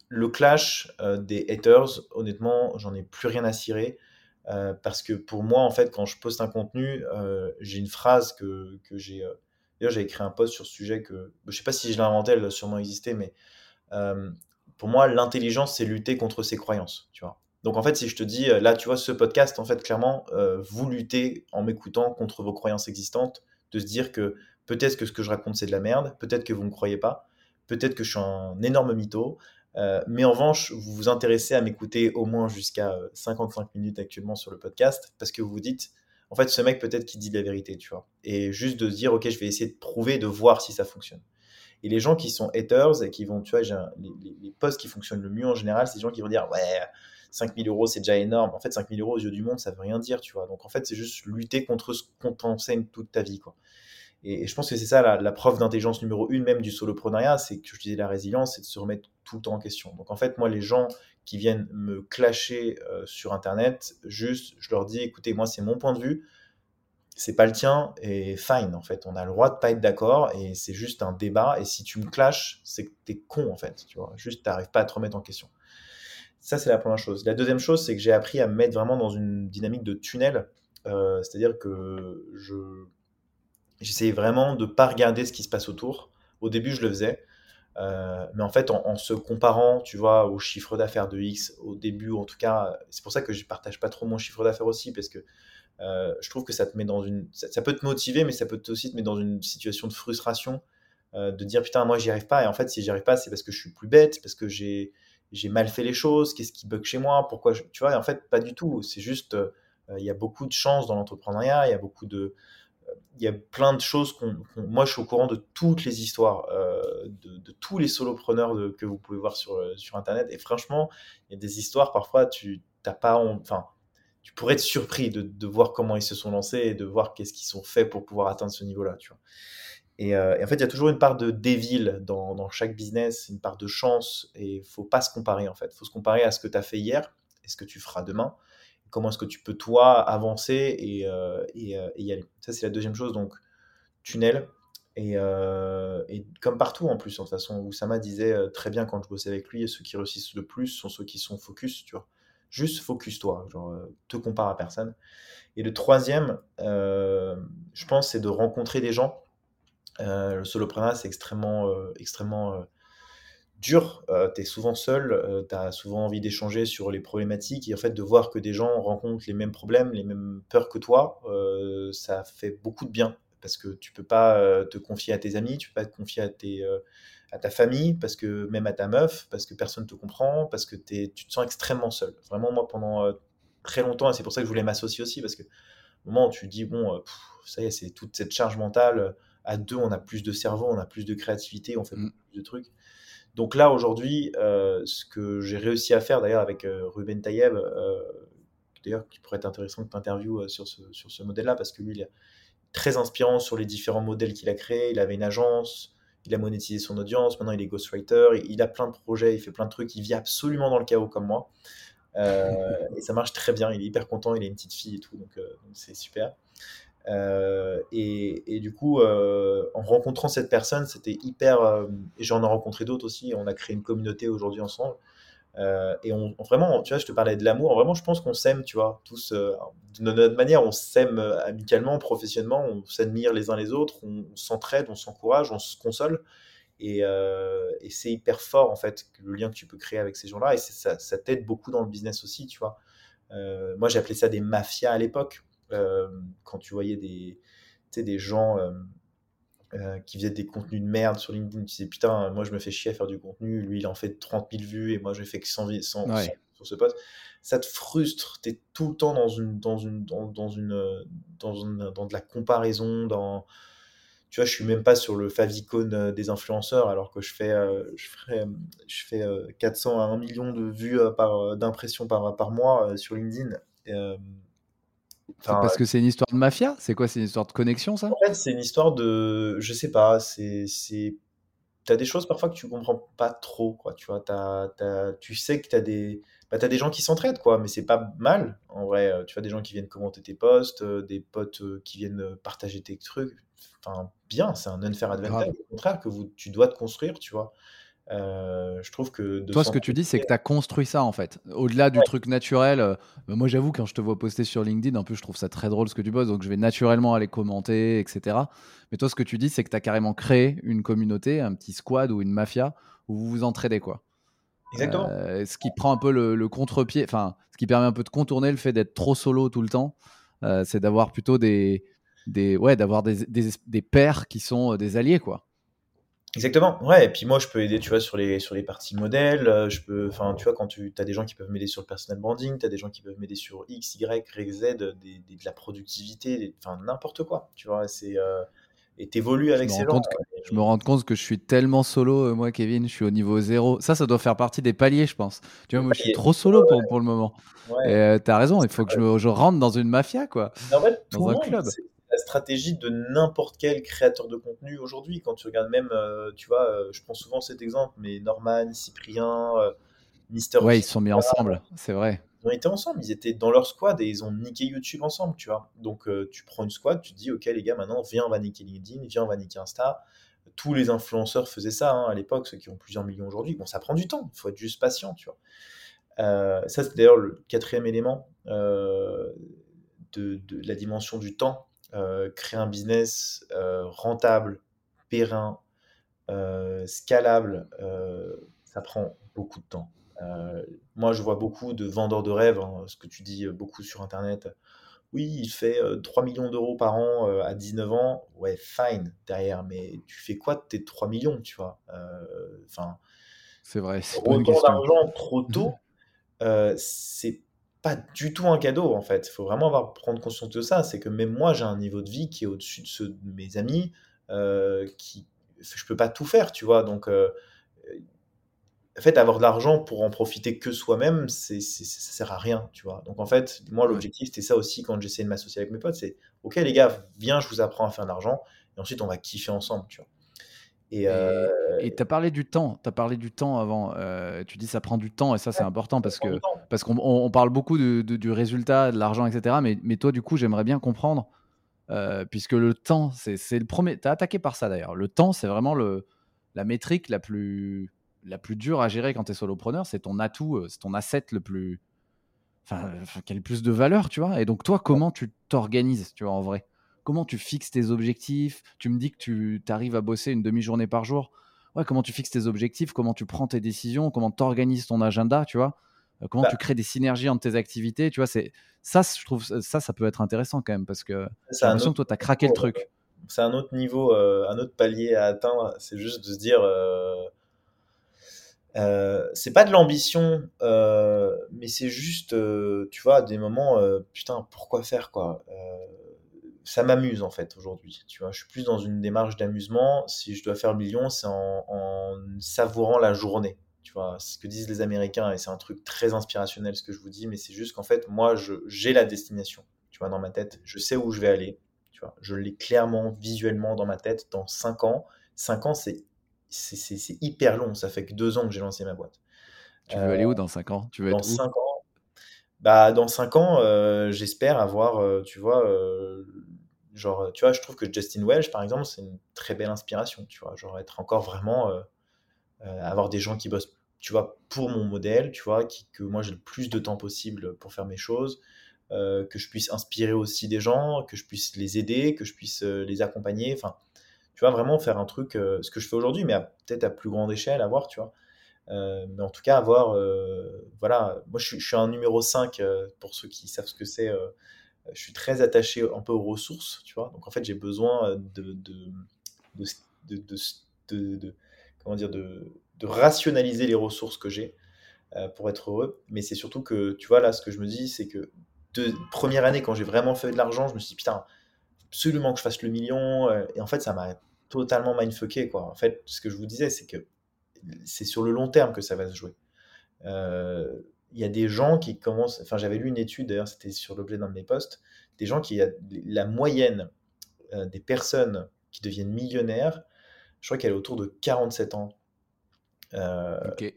Le clash des haters, honnêtement, j'en ai plus rien à cirer. Parce que pour moi, en fait, quand je poste un contenu, j'ai une phrase que, que j'ai. D'ailleurs, j'ai écrit un post sur ce sujet que je sais pas si je l'ai inventé, elle doit sûrement exister, mais pour moi, l'intelligence, c'est lutter contre ses croyances. Tu vois. Donc en fait, si je te dis, euh, là, tu vois, ce podcast, en fait, clairement, euh, vous luttez en m'écoutant contre vos croyances existantes, de se dire que peut-être que ce que je raconte, c'est de la merde, peut-être que vous ne me croyez pas, peut-être que je suis un énorme mytho, euh, mais en revanche, vous vous intéressez à m'écouter au moins jusqu'à 55 minutes actuellement sur le podcast, parce que vous vous dites, en fait, ce mec, peut-être qu'il dit la vérité, tu vois. Et juste de se dire, ok, je vais essayer de prouver, de voir si ça fonctionne. Et les gens qui sont haters et qui vont, tu vois, les, les, les posts qui fonctionnent le mieux en général, c'est des gens qui vont dire, ouais, 5000 euros, c'est déjà énorme. En fait, 5000 euros aux yeux du monde, ça veut rien dire, tu vois. Donc, en fait, c'est juste lutter contre ce qu'on t'enseigne toute ta vie, quoi. Et, je pense que c'est ça la, preuve d'intelligence numéro une même du soloprenariat, c'est que je disais la résilience, c'est de se remettre tout le temps en question. Donc, en fait, moi, les gens qui viennent me clasher euh, sur Internet, juste, je leur dis, écoutez, moi, c'est mon point de vue, c'est pas le tien, et fine, en fait. On a le droit de pas être d'accord, et c'est juste un débat, et si tu me clashes, c'est que t'es con, en fait, tu vois. Juste, t'arrives pas à te remettre en question. Ça, c'est la première chose. La deuxième chose, c'est que j'ai appris à me mettre vraiment dans une dynamique de tunnel. Euh, c'est-à-dire que je j'essayais vraiment de ne pas regarder ce qui se passe autour. Au début, je le faisais. Euh, mais en fait, en, se comparant, tu vois, au chiffre d'affaires de X, au début, en tout cas, c'est pour ça que je partage pas trop mon chiffre d'affaires aussi, parce que euh, je trouve que ça te met dans une, ça, peut te motiver, mais ça peut aussi te mettre dans une situation de frustration, de dire putain, moi j'y arrive pas, et en fait, si j'y arrive pas, c'est parce que je suis plus bête, parce que j'ai, mal fait les choses, qu'est-ce qui bug chez moi, pourquoi je... tu vois, en fait, pas du tout. C'est juste, euh, il y a beaucoup de chance dans l'entrepreneuriat, il y a beaucoup de, euh, il y a plein de choses qu'on, moi, je suis au courant de toutes les histoires, euh, de, tous les solopreneurs que vous pouvez voir sur sur internet. Et franchement, il y a des histoires parfois, tu t'as pas, enfin, tu pourrais être surpris de, de, voir comment ils se sont lancés et de voir qu'est-ce qu'ils sont faits pour pouvoir atteindre ce niveau-là, tu vois. Euh, et, en fait, il y a toujours une part de dévil dans, dans, chaque business, une part de chance, et il faut pas se comparer en fait. Il faut se comparer à ce que tu as fait hier et ce que tu feras demain. Comment est-ce que tu peux toi avancer et, euh, euh, et y aller. Ça, c'est la deuxième chose. Donc, tunnel. Et, et, comme partout en plus, de toute façon, Oussama disait très bien quand je bossais avec lui, ceux qui réussissent le plus sont ceux qui sont focus, tu. Juste focus-toi, genre te compare à personne. Et le troisième, je pense, c'est de rencontrer des gens euh, le solopreneur, c'est extrêmement, euh, extrêmement euh, dur, tu es souvent seul, tu as souvent envie d'échanger sur les problématiques et en fait de voir que des gens rencontrent les mêmes problèmes, les mêmes peurs que toi, ça fait beaucoup de bien parce que tu peux pas te confier à tes amis, tu peux pas te confier à, tes, à ta famille, parce que même à ta meuf, parce que personne ne te comprend, parce que tu te sens extrêmement seul. Vraiment, moi, pendant très longtemps, et c'est pour ça que je voulais m'associer aussi, parce que au moment où tu dis, bon, ça y est, c'est toute cette charge mentale, à deux, on a plus de cerveau, on a plus de créativité, on fait mmh. plus de trucs. Donc là, aujourd'hui, euh, ce que j'ai réussi à faire d'ailleurs avec euh, Ruben Tayeb, euh, d'ailleurs qui pourrait être intéressant que tu interviewes sur ce, sur ce modèle-là, parce que lui, il est très inspirant sur les différents modèles qu'il a créés. Il avait une agence, il a monétisé son audience, maintenant il est ghostwriter, il a plein de projets, il fait plein de trucs, il vit absolument dans le chaos comme moi. et ça marche très bien, il est hyper content, il a une petite fille et tout, donc c'est super. Euh, et, du coup, euh, en rencontrant cette personne, c'était hyper. Euh, et j'en ai rencontré d'autres aussi. On a créé une communauté aujourd'hui ensemble. et vraiment, tu vois, je te parlais de l'amour. Vraiment, je pense qu'on s'aime, tu vois, tous de notre manière. On s'aime amicalement, professionnellement. On s'admire les uns les autres. On, s'entraide, on s'encourage, on se console. Et, c'est hyper fort, en fait, le lien que tu peux créer avec ces gens-là. Et ça, ça t'aide beaucoup dans le business aussi, tu vois. moi, appelé ça des mafias à l'époque quand tu voyais des, des gens euh, euh, qui faisaient des contenus de merde sur LinkedIn, tu disais putain, moi je me fais chier à faire du contenu, lui il en fait 30 000 vues et moi je fais que 100, 100, sur ce poste. Ça te frustre, tu es tout le temps dans une dans une dans, dans une dans, une, dans de la comparaison, dans tu vois, je suis même pas sur le favicon des influenceurs alors que je fais je je fais 400 à 1 million de vues par d'impressions par par mois sur LinkedIn. Parce que c'est une histoire de mafia? C'est quoi? C'est une histoire de connexion, ça? En fait, c'est une histoire de. Je sais pas, c'est. Tu as des choses parfois que tu comprends pas trop, quoi. Tu vois, tu sais que tu as des. Bah, as des gens qui s'entraident, quoi, mais c'est pas mal, en vrai. Tu vois, des gens qui viennent commenter tes posts, euh, des potes euh, qui viennent euh, partager tes trucs. Enfin, bien, c'est un unfair advantage. Au contraire, que vous, tu dois te construire, tu vois? Euh, je trouve que. Toi, ce que tu dis, c'est que tu as construit ça en fait. Au-delà du truc naturel, euh, bah, moi j'avoue, quand je te vois poster sur LinkedIn, en plus, je trouve ça très drôle ce que tu poses, donc je vais naturellement aller commenter, etc. Mais toi, ce que tu dis, c'est que tu as carrément créé une communauté, un petit squad ou une mafia où vous vous entraidez, quoi. Exactement. Euh, ce qui prend un peu le, contre-pied, enfin, ce qui permet un peu de contourner le fait d'être trop solo tout le temps, c'est d'avoir plutôt des. des ouais, d'avoir des, des, des pairs qui sont des alliés, quoi. Exactement, ouais, et puis moi je peux aider, tu vois, sur les, sur les parties modèles, euh, je peux, enfin, tu vois, quand tu as des gens qui peuvent m'aider sur le personal branding, tu as des gens qui peuvent m'aider sur X, Y, Z, de la productivité, enfin, n'importe quoi, tu vois, c'est, euh, et t'évolues avec ces gens. je me rends compte que je suis tellement solo, euh, moi, Kevin, je suis au niveau zéro. Ça, ça doit faire partie des paliers, je pense. Tu vois, moi, je suis trop solo pour, pour le moment. Ouais. Et t'as raison, il faut que je, je, rentre dans une mafia, quoi. En fait, dans un club la stratégie de n'importe quel créateur de contenu aujourd'hui. Quand tu regardes même, euh, tu vois, euh, je prends souvent cet exemple, mais Norman, Cyprien, euh, Mister. Ouais, ils sont mis ensemble, c'est vrai. Ils ont été ensemble, ils étaient dans leur squad et ils ont niqué YouTube ensemble, tu vois. Donc tu prends une squad, tu te dis, ok les gars, maintenant viens, on va niquer LinkedIn, viens, on va niquer Insta. Tous les influenceurs faisaient ça hein, à l'époque, ceux qui ont plusieurs millions aujourd'hui. Bon, ça prend du temps, il faut être juste patient, tu vois. ça, c'est d'ailleurs le quatrième élément de, de, la dimension du temps créer un business euh, rentable, périn, euh, scalable, ça prend beaucoup de temps. moi, je vois beaucoup de vendeurs de rêves, hein, ce que tu dis beaucoup sur Internet. Oui, il fait 3 millions d'euros par an à 19 ans. Ouais, fine, derrière. Mais tu fais quoi de tes 3 millions, tu vois Enfin, c'est vrai. D'argent trop tôt, c'est pas du tout un cadeau en fait. Il faut vraiment avoir, prendre conscience de ça. C'est que même moi, j'ai un niveau de vie qui est au-dessus de ceux de mes amis. Euh, qui, je peux pas tout faire, tu vois. Donc, euh, en fait, avoir de l'argent pour en profiter que soi-même, c'est, ça sert à rien, tu vois. Donc, en fait, moi, l'objectif, c'était ça aussi quand j'essayais de m'associer avec mes potes. C'est, ok, les gars, viens, je vous apprends à faire de l'argent. Et ensuite, on va kiffer ensemble, tu vois. Et euh, tu as parlé du temps, tu as parlé du temps avant. Euh, tu dis ça prend du temps et ça c'est important parce que parce qu'on on parle beaucoup du résultat, de l'argent, etc. Mais, mais toi du coup j'aimerais bien comprendre euh, puisque le temps c'est le premier. Tu as attaqué par ça d'ailleurs. Le temps c'est vraiment le, la métrique la plus la plus dure à gérer quand tu es solopreneur. C'est ton atout, c'est ton asset le plus enfin qui a le plus de valeur, tu vois. Et donc toi comment tu t'organises, tu vois en vrai? Comment tu fixes tes objectifs? Tu me dis que tu arrives à bosser une demi-journée par jour. ouais, comment tu fixes tes objectifs, comment tu prends tes décisions, comment tu organises ton agenda, tu vois? Euh, comment Bah tu crées des synergies entre tes activités, tu vois? C'est ça, je trouve ça, ça peut être intéressant quand même parce que j'ai l'impression autre que toi, tu as craqué le niveau, euh, truc. c'est un autre niveau, euh, un autre palier à atteindre. C'est juste de se dire, euh, euh, c'est pas de l'ambition, euh, mais c'est juste, euh, tu vois, des moments, putain, pourquoi faire quoi? Euh, ça m'amuse en fait aujourd'hui. Tu vois, je suis plus dans une démarche d'amusement. Si je dois faire le million, c'est en, en savourant la journée. Tu vois, c'est ce que disent les Américains et c'est un truc très inspirationnel ce que je vous dis, mais c'est juste qu'en fait, moi, je, j'ai la destination. Tu vois, dans ma tête, je sais où je vais aller. Tu vois, je l'ai clairement, visuellement dans ma tête. Dans 5 ans, 5 ans, c'est c'est c'est- c'est hyper long. Ça fait que 2 ans que j'ai lancé ma boîte. Tu veux Euh, aller où dans 5 ans? Tu veux dans être où? 5 ans, bah, dans 5 ans, euh, j'espère avoir, euh, tu vois, euh, genre, tu vois, je trouve que Justin Welch, par exemple, c'est une très belle inspiration, tu vois, genre être encore vraiment, euh, euh, avoir des gens qui bossent, tu vois, pour mon modèle, tu vois, qui, que moi j'ai le plus de temps possible pour faire mes choses, euh, que je puisse inspirer aussi des gens, que je puisse les aider, que je puisse euh, les accompagner, enfin, tu vois, vraiment faire un truc, euh, ce que je fais aujourd'hui, mais peut-être à plus grande échelle, à voir, tu vois. Euh, mais en tout cas, avoir, euh, voilà, moi je je suis un numéro 5 euh, pour ceux qui savent ce que c'est. Euh, je suis très attaché un peu aux ressources, tu vois. Donc en fait, j'ai besoin euh, de, de, comment dire, de, rationaliser les ressources que j'ai euh, pour être heureux. Mais c'est surtout que, tu vois, là, ce que je me dis, c'est que de, première année, quand j'ai vraiment fait de l'argent, je me suis dit, putain, absolument que je fasse le million. et en fait, ça m'a totalement mindfucké, quoi. En fait, ce que je vous disais, c'est que c'est sur le long terme que ça va se jouer. Euh, Il y a des gens qui commencent, enfin j'avais lu une étude, d'ailleurs c'était sur l'objet d'un de mes posts, des gens qui, la moyenne euh, des personnes qui deviennent millionnaires, je crois qu'elle est autour de 47 ans, euh, qui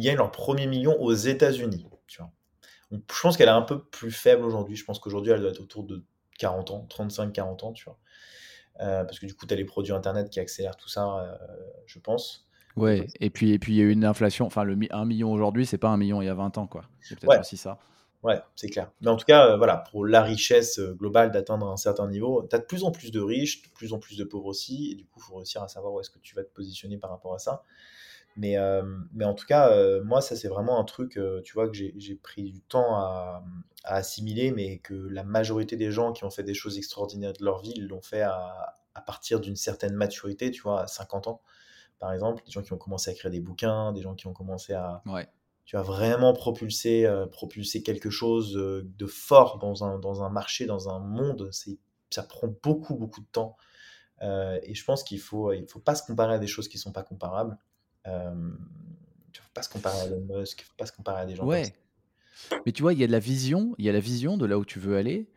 gagnent leur premier million aux États-Unis. Tu vois. Donc, je pense qu'elle est un peu plus faible aujourd'hui. Je pense qu'aujourd'hui elle doit être autour de 40 ans, 35-40 ans, tu vois. Euh, parce que du coup, tu as les produits internet qui accélèrent tout ça, euh, je pense. Ouais, et puis et puis il y a eu une inflation. Enfin, le 1 million aujourd'hui, c'est pas un million il y a 20 ans, quoi. C'est peut-être Ouais, aussi ça. Ouais, c'est clair. Mais en tout cas, euh, voilà, pour la richesse euh, globale d'atteindre un certain niveau, tu as de plus en plus de riches, de plus en plus de pauvres aussi, et du coup, il faut réussir à savoir où est-ce que tu vas te positionner par rapport à ça. Mais, euh, mais en tout cas, euh, moi, ça, c'est vraiment un truc, tu vois, que j'ai pris du temps à, à assimiler, mais que la majorité des gens qui ont fait des choses extraordinaires de leur vie, l'ont fait à, à partir d'une certaine maturité, tu vois, à 50 ans, par exemple. Des gens qui ont commencé à écrire des bouquins, des gens qui ont commencé à, Ouais. tu as vraiment propulsé, euh, propulsé quelque chose euh, de fort dans un, dans un marché, dans un monde. C'est, ça prend beaucoup, beaucoup de temps. Euh, et je pense qu'il faut, il faut pas se comparer à des choses qui sont pas comparables. Euh, il faut pas se comparer à Elon Musk, il faut pas se comparer à des gens comme ça. Ouais. Mais tu vois, il y a de la vision, il y a la vision de là où tu veux aller.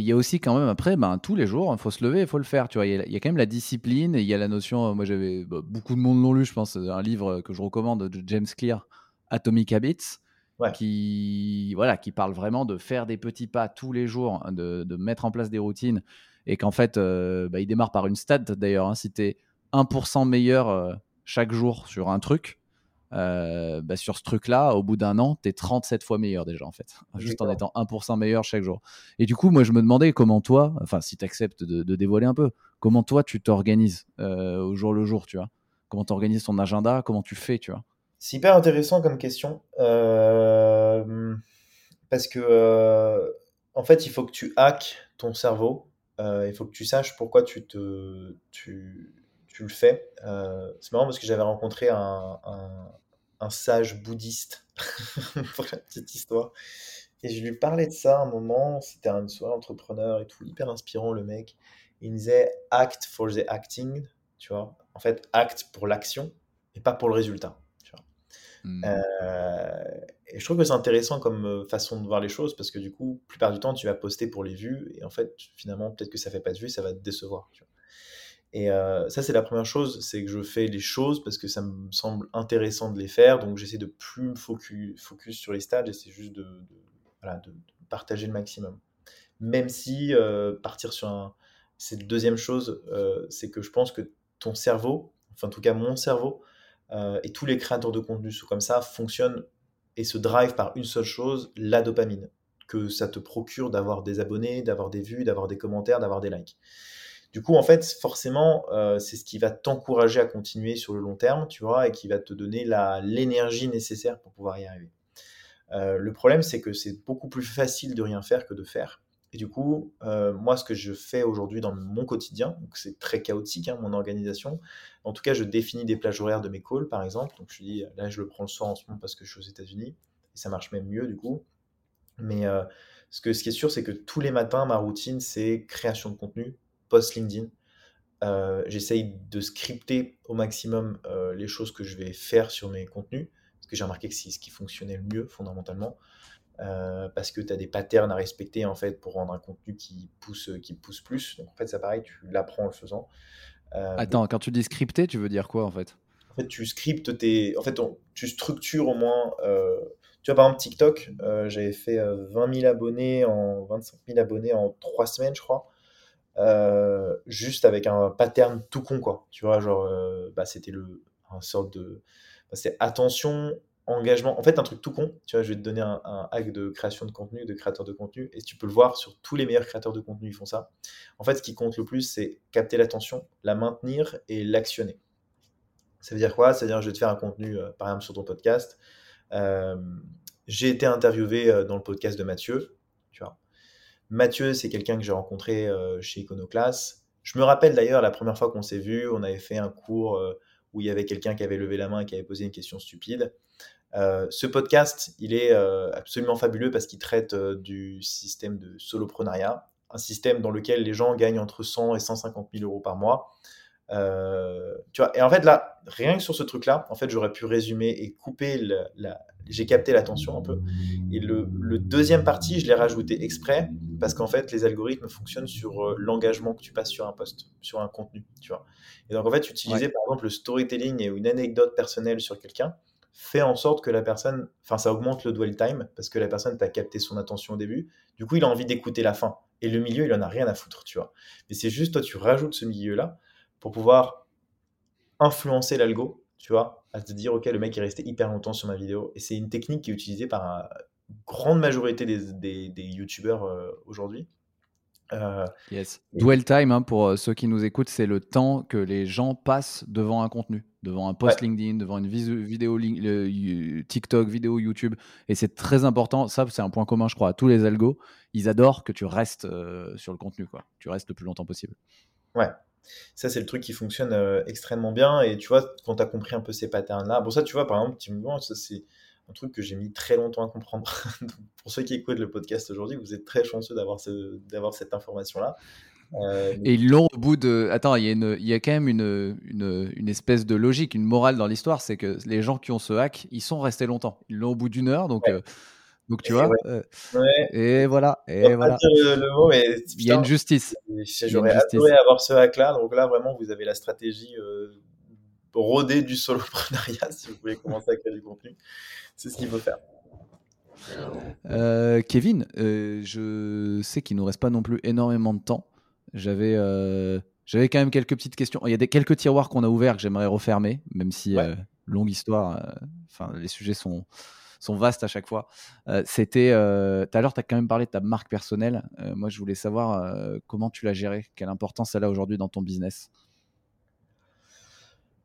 Et il y a aussi quand même après, ben, tous les jours, il faut se lever, il faut le faire. Tu vois, il y, a, il y a quand même la discipline et il y a la notion. euh, Moi, j'avais bah, beaucoup de monde l'ont lu, je pense. Un livre que je recommande de James Clear, Atomic Habits, Ouais. qui voilà, qui parle vraiment de faire des petits pas tous les jours, hein, de, de mettre en place des routines et qu'en fait, euh, bah, il démarre par une stat d'ailleurs. hein, si tu es 1% meilleur euh, chaque jour sur un truc, euh, bah, sur ce truc-là, au bout d'un an, tu es 37 fois meilleur déjà, en fait. Juste en étant 1% meilleur chaque jour. Et du coup, moi, je me demandais comment toi, enfin, si tu acceptes de, de dévoiler un peu, comment toi, tu t'organises euh, au jour le jour, tu vois? Comment tu organises ton agenda? Comment tu fais, tu vois? C'est hyper intéressant comme question. euh, parce que, en fait, il faut que tu hackes ton cerveau. il faut que tu saches pourquoi tu, te, tu, tu le fais. Euh, c'est marrant parce que j'avais rencontré un, un, un sage bouddhiste pour la petite histoire. Et je lui parlais de ça à un moment. C'était une soirée entrepreneur et tout, hyper inspirant le mec. Il me disait act for the acting, tu vois. En fait, act pour l'action et pas pour le résultat. Tu vois. Hmm. Euh, et je trouve que c'est intéressant comme euh, façon de voir les choses parce que du coup, la plupart du temps, tu vas poster pour les vues et en fait, finalement, peut-être que ça fait pas de vues, ça va te décevoir. tu vois. Et euh, ça, c'est la première chose, c'est que je fais les choses parce que ça me semble intéressant de les faire, donc j'essaie de plus me focus, sur les stats, j'essaie juste de, partager le maximum. Même si euh, partir sur un... C'est la deuxième chose, euh, c'est que je pense que ton cerveau, enfin en tout cas mon cerveau, et tous les créateurs de contenu sont comme ça, fonctionnent et se drive par une seule chose, la dopamine, que ça te procure d'avoir des abonnés, d'avoir des vues, d'avoir des commentaires, d'avoir des likes. Du coup, en fait, forcément, euh, c'est ce qui va t'encourager à continuer sur le long terme, tu vois, et qui va te donner l'énergie nécessaire pour pouvoir y arriver. Euh, le problème, c'est que c'est beaucoup plus facile de rien faire que de faire. Et du coup, euh, moi, ce que je fais aujourd'hui dans mon quotidien, c'est très chaotique, hein, mon organisation. En tout cas, je définis des plages horaires de mes calls, par exemple. Donc, je dis, là, je le prends le soir en ce moment parce que je suis aux États-Unis. Et ça marche même mieux, du coup. Mais ce, que, ce qui est sûr, c'est que tous les matins, ma routine, c'est création de contenu, post LinkedIn. Euh, j'essaye de scripter au maximum euh, les choses que je vais faire sur mes contenus, parce que j'ai remarqué que c'est ce qui fonctionnait le mieux fondamentalement, euh, parce que tu as des patterns à respecter en fait pour rendre un contenu qui pousse, qui pousse plus. Donc en fait, ça pareil, tu l'apprends en le faisant. Attends, quand tu dis scripter, tu veux dire quoi en fait? En fait, tu scriptes tes. En fait, tu structures au moins. Tu vois, par exemple, TikTok, j'avais fait 20 000 abonnés en 25 000 abonnés en 3 semaines, je crois. Euh, juste avec un pattern tout con, quoi. Tu vois, genre, euh, bah, c'était le, sorte de. Bah, c'est attention, engagement. En fait, un truc tout con. Tu vois, je vais te donner un, hack de création de contenu, de créateur de contenu, et tu peux le voir sur tous les meilleurs créateurs de contenu, ils font ça. En fait, ce qui compte le plus, c'est capter l'attention, la maintenir et l'actionner. Ça veut dire quoi? Ça veut dire, je vais te faire un contenu, euh, par exemple, sur ton podcast. j'ai été interviewé dans le podcast de Mathieu. Mathieu, c'est quelqu'un que j'ai rencontré euh, chez Iconoclast. Je me rappelle d'ailleurs la première fois qu'on s'est vu, on avait fait un cours euh, où il y avait quelqu'un qui avait levé la main et qui avait posé une question stupide. Euh, ce podcast, il est absolument fabuleux parce qu'il traite du système de soloprenariat, un système dans lequel les gens gagnent entre 100 et 150 000 euros par mois. tu vois, et en fait, là, rien que sur ce truc-là, en fait, j'aurais pu résumer et couper la, j'ai capté l'attention un peu. Et le, deuxième partie, je l'ai rajouté exprès parce qu'en fait, les algorithmes fonctionnent sur euh, l'engagement que tu passes sur un post, sur un contenu, tu vois. Et donc, en fait, utiliser par exemple le storytelling et une anecdote personnelle sur quelqu'un fait en sorte que la personne, enfin, ça augmente le dwell time parce que la personne t'a capté son attention au début. Du coup, il a envie d'écouter la fin. Et le milieu, il en a rien à foutre, tu vois. Mais c'est juste, toi, tu rajoutes ce milieu-là pour pouvoir influencer l'algo, tu vois, à te dire, OK, le mec est resté hyper longtemps sur ma vidéo. Et c'est une technique qui est utilisée par une grande majorité des, des, des YouTubeurs euh, aujourd'hui. Euh, yes. Dwell time, hein, pour euh, ceux qui nous écoutent, c'est le temps que les gens passent devant un contenu, devant un post LinkedIn, devant une vidéo TikTok, vidéo YouTube. Et c'est très important. Ça, c'est un point commun, je crois, à tous les algos. Ils adorent que tu restes sur le contenu, quoi. Tu restes le plus longtemps possible. Ouais, ça, c'est le truc qui fonctionne euh, extrêmement bien. Et tu vois, quand tu as compris un peu ces patterns-là, bon, ça, tu vois, par exemple, ça, c'est un truc que j'ai mis très longtemps à comprendre. pour ceux qui écoutent le podcast aujourd'hui, vous êtes très chanceux d'avoir ce, cette information-là. Euh, et ils l'ont au bout de. Attends, il y, a une, il y a quand même une, une, une espèce de logique, une morale dans l'histoire, c'est que les gens qui ont ce hack, ils sont restés longtemps. Ils l'ont au bout d'une heure, donc. Euh, donc tu vois, euh, et voilà, et voilà. Le, mot, mais, il y a une justice. J'aurais adoré avoir ce hack-là. Donc là, vraiment, vous avez la stratégie euh, rodée du soloprenariat si vous voulez commencer à créer du contenu. C'est ce qu'il faut faire. Euh, Kevin, je sais qu'il nous reste pas non plus énormément de temps. J'avais j'avais quand même quelques petites questions. Il y a des quelques tiroirs qu'on a ouverts que j'aimerais refermer, même si longue histoire. Enfin, les sujets sont sont vastes à chaque fois. Euh, c'était euh, tout à l'heure, tu as quand même parlé de ta marque personnelle. Euh, moi, je voulais savoir comment tu l'as gérée, quelle importance elle a aujourd'hui dans ton business?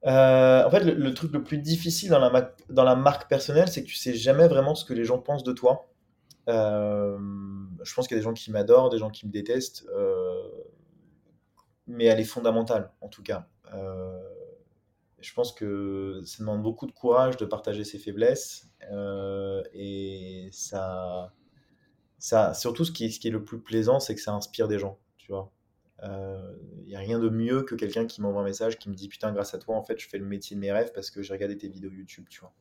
en fait, le, truc le plus difficile dans la, dans la marque personnelle, c'est que tu sais jamais vraiment ce que les gens pensent de toi. je pense qu'il y a des gens qui m'adorent, des gens qui me détestent, mais elle est fondamentale en tout cas je pense que ça demande beaucoup de courage de partager ses faiblesses. Euh, et ça, ça, surtout, ce qui, ce qui est le plus plaisant, c'est que ça inspire des gens, tu vois. Il euh, n'y a rien de mieux que quelqu'un qui m'envoie un message qui me dit Putain, grâce à toi, en fait, je fais le métier de mes rêves parce que j'ai regardé tes vidéos YouTube, tu vois.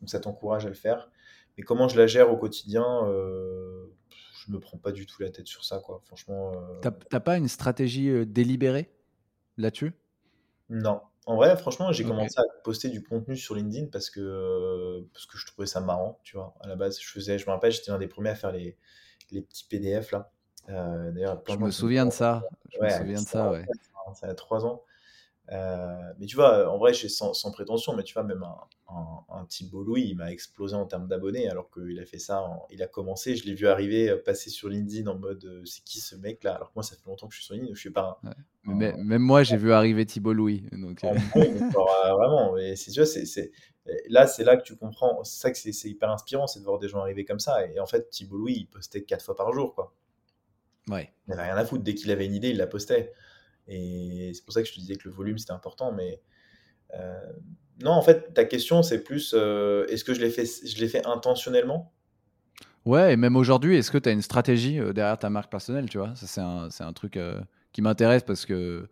Donc ça t'encourage à le faire. Mais comment je la gère au quotidien euh, Je me prends pas du tout la tête sur ça, quoi. Franchement. Euh... T'as pas une stratégie délibérée là-dessus? Non. En vrai, franchement, j'ai commencé à poster du contenu sur LinkedIn parce que, parce que je trouvais ça marrant, tu vois. À la base, je faisais, je me rappelle, j'étais l'un des premiers à faire les, les petits PDF là. Euh, d'ailleurs, je me souviens de ça. Je me souviens de ça, ouais. Ça a trois ans. Euh, mais tu vois, en vrai, sans, sans prétention, mais tu vois, même un, un, un Louis, il m'a explosé en termes d'abonnés alors qu'il a fait ça, il a commencé, je l'ai vu arriver, passer sur LinkedIn en mode c'est qui ce mec là Alors que moi, ça fait longtemps que je suis sur LinkedIn, je suis pas même moi, j'ai vu arriver Thibault Louis. Donc, euh. vraiment, c'est sûr, c'est là, c'est là que tu comprends. C'est ça que c'est hyper inspirant, c'est de voir des gens arriver comme ça. Et en fait, Thibault Louis, il postait quatre fois par jour, quoi. Ouais. Il n'avait rien à foutre. Dès qu'il avait une idée, il la postait. Et c'est pour ça que je te disais que le volume, c'était important. Mais euh, non, en fait, ta question, c'est plus euh, est-ce que je l'ai fait, je fait intentionnellement? Ouais, et même aujourd'hui, est-ce que tu as une stratégie euh, derrière ta marque personnelle, tu vois? Ça, c'est un, un, truc qui m'intéresse parce que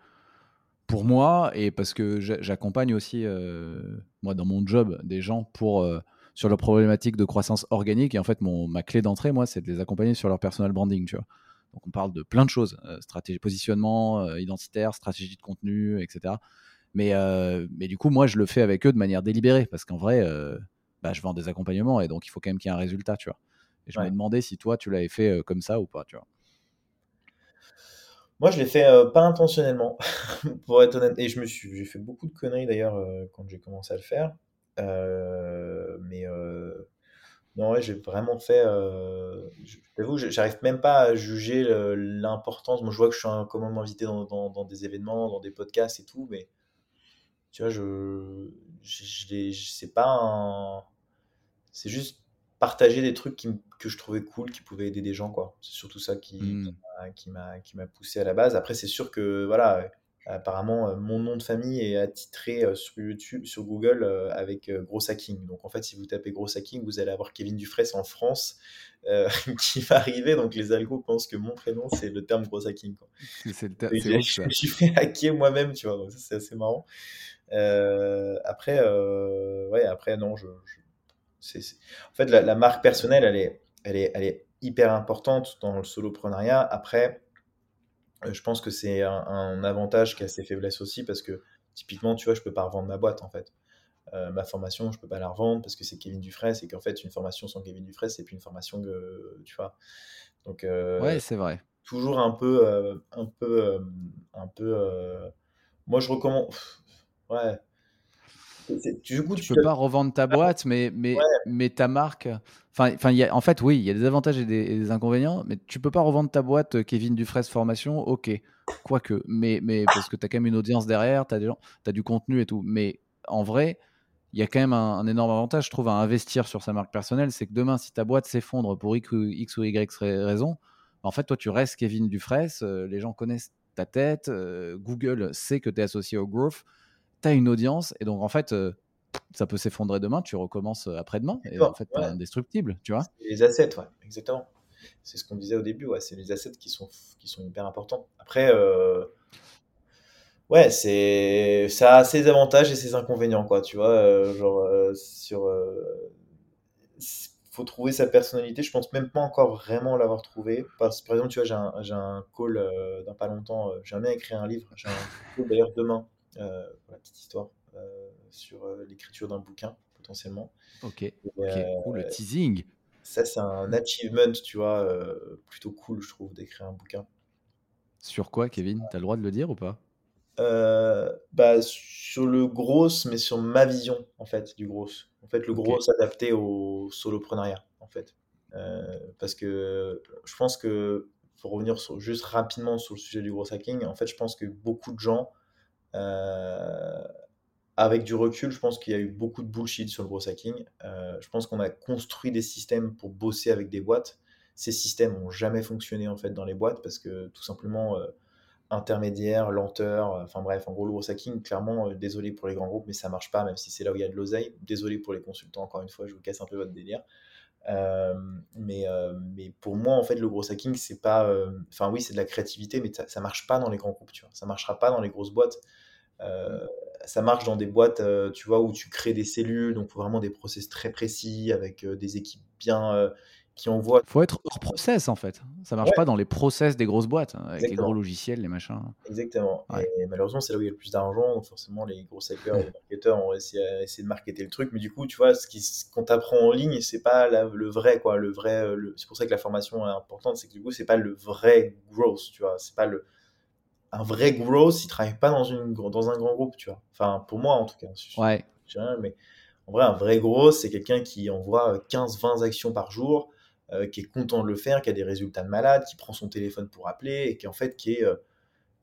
pour moi et parce que j'accompagne aussi, moi, dans mon job, des gens pour sur leur problématique de croissance organique. Et en fait, mon, ma clé d'entrée, moi, c'est de les accompagner sur leur personal branding, tu vois. Donc on parle de plein de choses, euh, stratégie positionnement, euh, identitaire, stratégie de contenu, etc. Mais, euh, mais du coup, moi, je le fais avec eux de manière délibérée, parce qu'en vrai, bah, je vends des accompagnements, et donc il faut quand même qu'il y ait un résultat, tu vois. Et je me demandais si toi, tu l'avais fait comme ça ou pas, tu vois. Moi, je l'ai fait pas intentionnellement, pour être honnête. Et je me suis, j'ai fait beaucoup de conneries d'ailleurs quand j'ai commencé à le faire. mais non, ouais, j'ai vraiment fait. Euh, J'avoue, j'arrive même pas à juger l'importance. Moi, je vois que je suis un commun invité dans, dans, des événements, dans des podcasts et tout, mais tu vois, je, je, c'est pas un. C'est juste partager des trucs qui, que je trouvais cool, qui pouvaient aider des gens, quoi. C'est surtout ça qui, mmh. qui m'a poussé à la base. Après, c'est sûr que, voilà, Apparemment, euh, mon nom de famille est attitré euh, sur YouTube, sur Google euh, avec gros hacking. Donc en fait, si vous tapez gros hacking, vous allez avoir Kevin Dufresne en France qui va arriver. Donc les algos pensent que mon prénom c'est le terme gros hacking. C'est le terme. Je, je, suis fait hacker moi-même, tu vois. Donc c'est assez marrant. après, ouais, après non, je, en fait la, la, marque personnelle, elle est, elle est, elle est hyper importante dans le soloprenariat. Après euh, je pense que c'est un, avantage qui a ses faiblesses aussi parce que typiquement, tu vois, je peux pas revendre ma boîte en fait. Euh, ma formation, je peux pas la revendre parce que c'est Kevin Dufresne et qu'en fait, une formation sans Kevin Dufresne, c'est plus une formation que tu vois. Donc, euh, ouais, c'est vrai. Toujours un peu, un peu, un peu. Moi, je recommande. Ouais, du coup, tu, peux pas revendre ta boîte, mais, mais, mais ta marque. Enfin, enfin, y a, en fait, oui, il y a des avantages et des, inconvénients, mais tu peux pas revendre ta boîte euh, Kevin Dufresne Formation, ok, quoique, mais, mais parce que tu as quand même une audience derrière, tu as, as, du contenu et tout. Mais en vrai, il y a quand même un, énorme avantage, je trouve, à investir sur sa marque personnelle. C'est que demain, si ta boîte s'effondre pour X ou, X ou Y raison, en fait, toi, tu restes Kevin Dufresne, euh, les gens connaissent ta tête, euh, Google sait que tu es associé au growth tu as une audience, et donc en fait, euh, ça peut s'effondrer demain, tu recommences euh, après-demain, et en fait, tu indestructible, tu vois. Les assets, ouais, exactement. C'est ce qu'on disait au début, ouais, c'est les assets qui sont, qui sont hyper importants. Après, euh, ouais, c'est, ça a ses avantages et ses inconvénients, quoi, tu vois, genre, sur faut trouver sa personnalité. Je pense même pas encore vraiment l'avoir trouvé. Parce, par exemple, tu vois, j'ai un, un call dans pas longtemps. j'ai jamais écrit un livre. J'ai un call d'ailleurs demain euh, la petite histoire euh, sur euh, l'écriture d'un bouquin potentiellement. Ok, le teasing. Ça, c'est un achievement, tu vois, plutôt cool, je trouve, d'écrire un bouquin. Sur quoi, Kevin? Tu as le droit de le dire ou pas? Bah, Sur le gros, mais sur ma vision, en fait, du gros. En fait, le gros adapté au soloprenariat, en fait. parce que je pense que, pour revenir juste rapidement sur le sujet du gros hacking, en fait, je pense que beaucoup de gens avec du recul, je pense qu'il y a eu beaucoup de bullshit sur le gros hacking. Euh, je pense qu'on a construit des systèmes pour bosser avec des boîtes. Ces systèmes n'ont jamais fonctionné en fait dans les boîtes parce que tout simplement euh, intermédiaire, lenteur, enfin bref, en gros le gros hacking, clairement, désolé pour les grands groupes, mais ça marche pas, même si c'est là où il y a de l'oseille. Désolé pour les consultants, encore une fois, je vous casse un peu votre délire. mais, mais pour moi, en fait, le gros hacking, c'est pas. Enfin, oui, c'est de la créativité, mais ça, ça marche pas dans les grands groupes, tu vois. Ça marchera pas dans les grosses boîtes. Euh, ça marche dans des boîtes, euh, tu vois, où tu crées des cellules, donc vraiment des process très précis avec euh, des équipes bien qui envoient. Faut être hors process en fait. Ça marche pas dans les process des grosses boîtes hein, avec les gros logiciels, les machins. Exactement. Et malheureusement, c'est là où il y a le plus d'argent. Donc forcément, les gros hackers, les marketeurs ont essayé, de marketer le truc. Mais du coup, tu vois, ce qu'on t'apprend en ligne, c'est pas le vrai quoi. Le vrai. C'est pour ça que la formation est importante, c'est que du coup, c'est pas le vrai growth. Tu vois, c'est pas le un vrai growth, il travaille pas dans, une, dans un grand groupe, tu vois. Enfin, pour moi, en tout cas. Ouais. mais en vrai, un vrai growth, c'est quelqu'un qui envoie 15-20 actions par jour, euh, qui est content de le faire, qui a des résultats de malade, qui prend son téléphone pour appeler et qui, en fait, qui est, euh,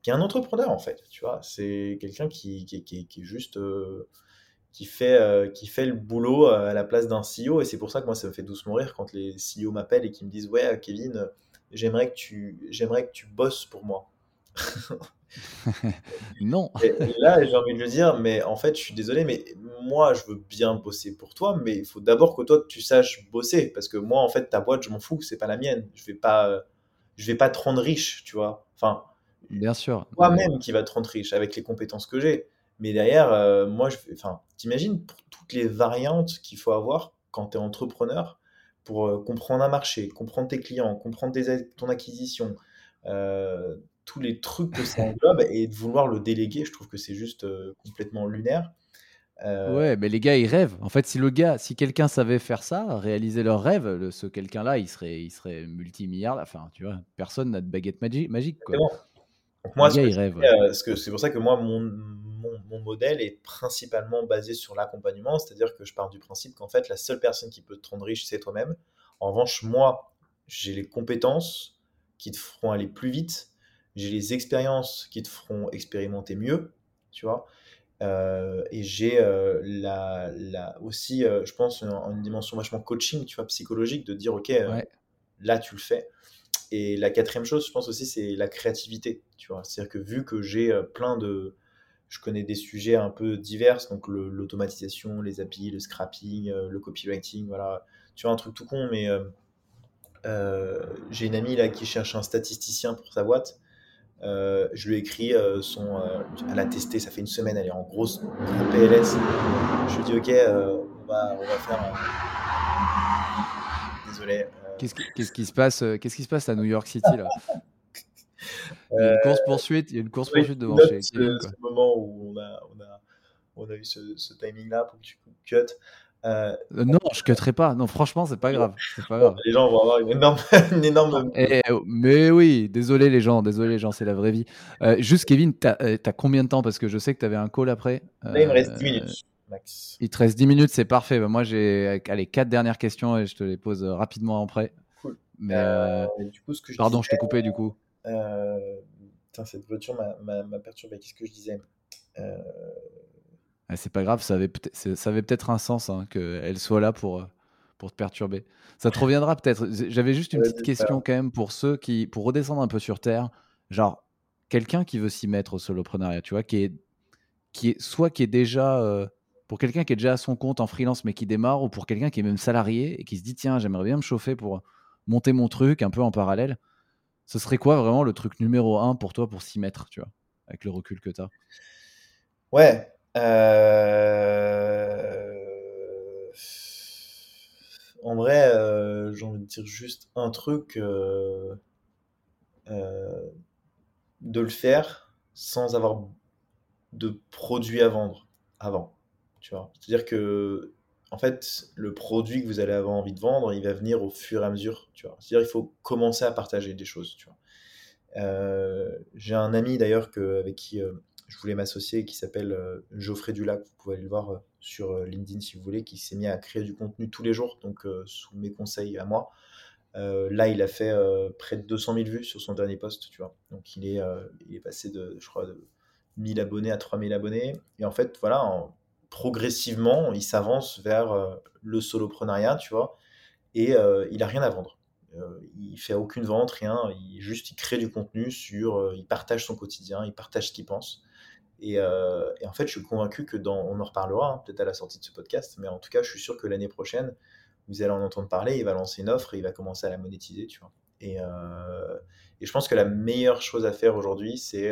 qui est un entrepreneur en fait, tu vois. C'est quelqu'un qui, qui, qui, qui, est juste qui fait, qui fait le boulot à la place d'un CEO. Et c'est pour ça que moi, ça me fait doucement rire quand les CEO m'appellent et qui me disent Ouais, Kevin, j'aimerais que, tu, j'aimerais que tu bosses pour moi. non. Et, là, j'ai envie de lui dire, mais en fait, je suis désolé, mais moi, je veux bien bosser pour toi, mais il faut d'abord que toi, tu saches bosser, parce que moi, en fait, ta boîte, je m'en fous, c'est pas la mienne. Je vais pas, je vais pas te rendre riche, tu vois. Enfin, bien sûr. Toi-même qui va te rendre riche avec les compétences que j'ai. Mais derrière, euh, moi, je, enfin, t'imagines pour toutes les variantes qu'il faut avoir quand tu es entrepreneur pour euh, comprendre un marché, comprendre tes clients, comprendre ton acquisition, euh, tous les trucs que ça englobe et de vouloir le déléguer, je trouve que c'est juste complètement lunaire. Ouais, mais les gars, ils rêvent. En fait, si le gars, si quelqu'un savait faire ça, réaliser leur rêve, ce quelqu'un-là, il serait, il serait multimilliard. Enfin, tu vois, personne n'a de baguette magique. Quoi. moi, c'est pour ça que moi, mon, mon, modèle est principalement basé sur l'accompagnement, c'est-à-dire que je pars du principe qu'en fait, la seule personne qui peut te rendre riche, c'est toi-même. En revanche, moi, j'ai les compétences qui te feront aller plus vite, j'ai les expériences qui te feront expérimenter mieux, tu vois. Euh, et j'ai euh, la, la, aussi, euh, je pense, une, dimension vachement coaching, tu vois, psychologique, de dire, OK, là, tu le fais. Et la quatrième chose, je pense aussi, c'est la créativité, tu vois. C'est-à-dire que vu que j'ai plein de, je connais des sujets un peu divers, donc l'automatisation, les API, le scrapping, le copywriting, voilà. Tu vois, un truc tout con, mais j'ai une amie là qui cherche un statisticien pour sa boîte. Je lui ai écrit son. elle a testé, ça fait une semaine, elle est en grosse gros PLS. Je lui ai dit, ok, on, va, on va faire. Désolé. Qu'est-ce qui, se passe Qu'est-ce qui se passe à New York City là? Il y a une course poursuite, il y a une course poursuite devant chez C'est le moment où on a, on a, on a eu ce, ce timing-là pour que tu cut. Euh, euh, non, je cutterai pas. Non, franchement, c'est pas grave. Pas grave. Les gens vont avoir une énorme, une énorme... Eh, mais oui, désolé les gens, désolé les gens, c'est la vraie vie. Euh, juste Kevin, t'as as combien de temps? Parce que je sais que tu avais un call après. Là, il me reste 10 minutes. Max. Il te reste 10 minutes, c'est parfait. Bah, moi, j'ai les quatre dernières questions et je te les pose rapidement après. Cool. Mais du coup, ce que je Pardon, je t'ai coupé du coup. Euh, cette voiture m'a perturbé. Qu'est-ce que je disais? Euh, C'est pas grave, ça avait peut-être un sens hein, qu'elle soit là pour, pour te perturber. Ça te reviendra peut-être. J'avais juste une petite question quand même pour ceux qui, pour redescendre un peu sur terre, genre quelqu'un qui veut s'y mettre au soloprenariat, tu vois, qui est, qui est soit qui est déjà, euh, pour quelqu'un qui est déjà à son compte en freelance mais qui démarre, ou pour quelqu'un qui est même salarié et qui se dit tiens j'aimerais bien me chauffer pour monter mon truc un peu en parallèle ce serait quoi vraiment le truc numéro un pour toi pour s'y mettre, tu vois, avec le recul que tu as Ouais. Euh, en vrai, euh, j'ai envie de dire juste un truc euh, de le faire sans avoir de produit à vendre avant. Tu vois, c'est-à-dire que en fait, le produit que vous allez avoir envie de vendre, il va venir au fur et à mesure, tu vois. C'est-à-dire, il faut commencer à partager des choses, tu vois. J'ai un ami d'ailleurs avec qui je voulais m'associer qui s'appelle euh, Geoffrey Dulac, vous pouvez aller le voir sur LinkedIn si vous voulez, qui s'est mis à créer du contenu tous les jours, donc sous mes conseils à moi. là, il a fait près de 200 000 vues sur son dernier post, tu vois. Donc, il est, passé de, je crois, de 1000 abonnés à 3000 abonnés. Et en fait, voilà, en, progressivement, il s'avance vers euh, le soloprenariat, tu vois, et euh, il a rien à vendre. Euh, il fait aucune vente, rien, il juste il crée du contenu sur, il partage son quotidien, il partage ce qu'il pense. Et, en fait, je suis convaincu que dans, on en reparlera hein, peut-être à la sortie de ce podcast, mais en tout cas, je suis sûr que l'année prochaine, vous allez en entendre parler, il va lancer une offre et il va commencer à la monétiser, tu vois. Et, et je pense que la meilleure chose à faire aujourd'hui, c'est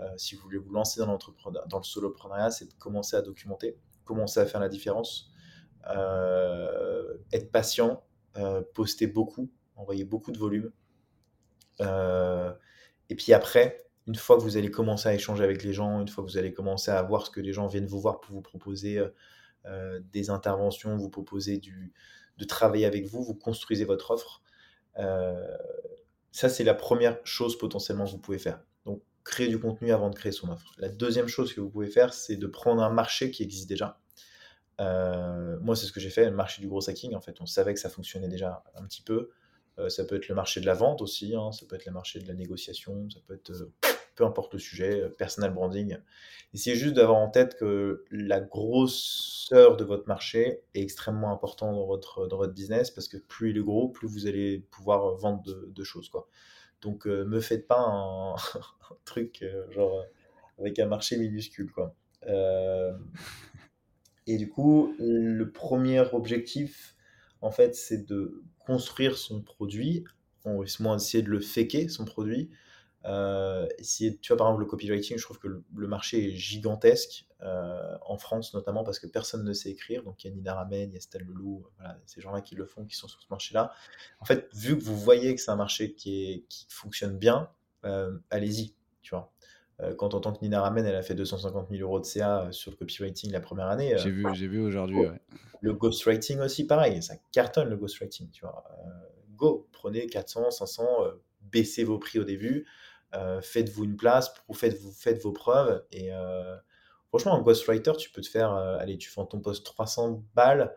euh, si vous voulez vous lancer dans, dans le soloprenariat, c'est de commencer à documenter, commencer à faire la différence, euh, être patient, euh, poster beaucoup, envoyer beaucoup de volume. et puis après, une fois que vous allez commencer à échanger avec les gens, une fois que vous allez commencer à voir ce que les gens viennent vous voir pour vous proposer des interventions, vous proposer du, de travailler avec vous, vous construisez votre offre. ça, c'est la première chose potentiellement que vous pouvez faire créer du contenu avant de créer son offre. La deuxième chose que vous pouvez faire, c'est de prendre un marché qui existe déjà. Euh, moi, c'est ce que j'ai fait, le marché du gros hacking. En fait, on savait que ça fonctionnait déjà un petit peu. Euh, ça peut être le marché de la vente aussi, hein. ça peut être le marché de la négociation, ça peut être euh, peu importe le sujet, personal branding. Essayez juste d'avoir en tête que la grosseur de votre marché est extrêmement important dans votre, dans votre business parce que plus il est gros, plus vous allez pouvoir vendre de, choses. Quoi. Donc, ne me faites pas un, truc genre avec un marché minuscule. Quoi. et du coup, le premier objectif, en fait, c'est de construire son produit, ou moins essayer de le faker, son produit. Euh, essayer, tu vois, par exemple, le copywriting, je trouve que le, marché est gigantesque, euh, en France notamment, parce que personne ne sait écrire. Donc, il y a Nina Ramen, il y a Estelle Leloup, voilà, ces gens-là qui le font, qui sont sur ce marché-là. En fait, vu que vous voyez que c'est un marché qui, est, qui fonctionne bien, euh, allez-y, tu vois. Euh, quand on entend que Nina Ramen, elle a fait 250 000 euros de CA sur le copywriting la première année. J'ai vu, j'ai vu aujourd'hui. Ouais. Le ghostwriting aussi, pareil, ça cartonne le ghostwriting, tu vois. Euh, go, prenez 400, 500, euh, baissez vos prix au début, euh, faites-vous une place, faites, vous faites vos preuves. Et franchement, en ghostwriter, tu peux te faire, allez, tu fais ton poste 300 balles,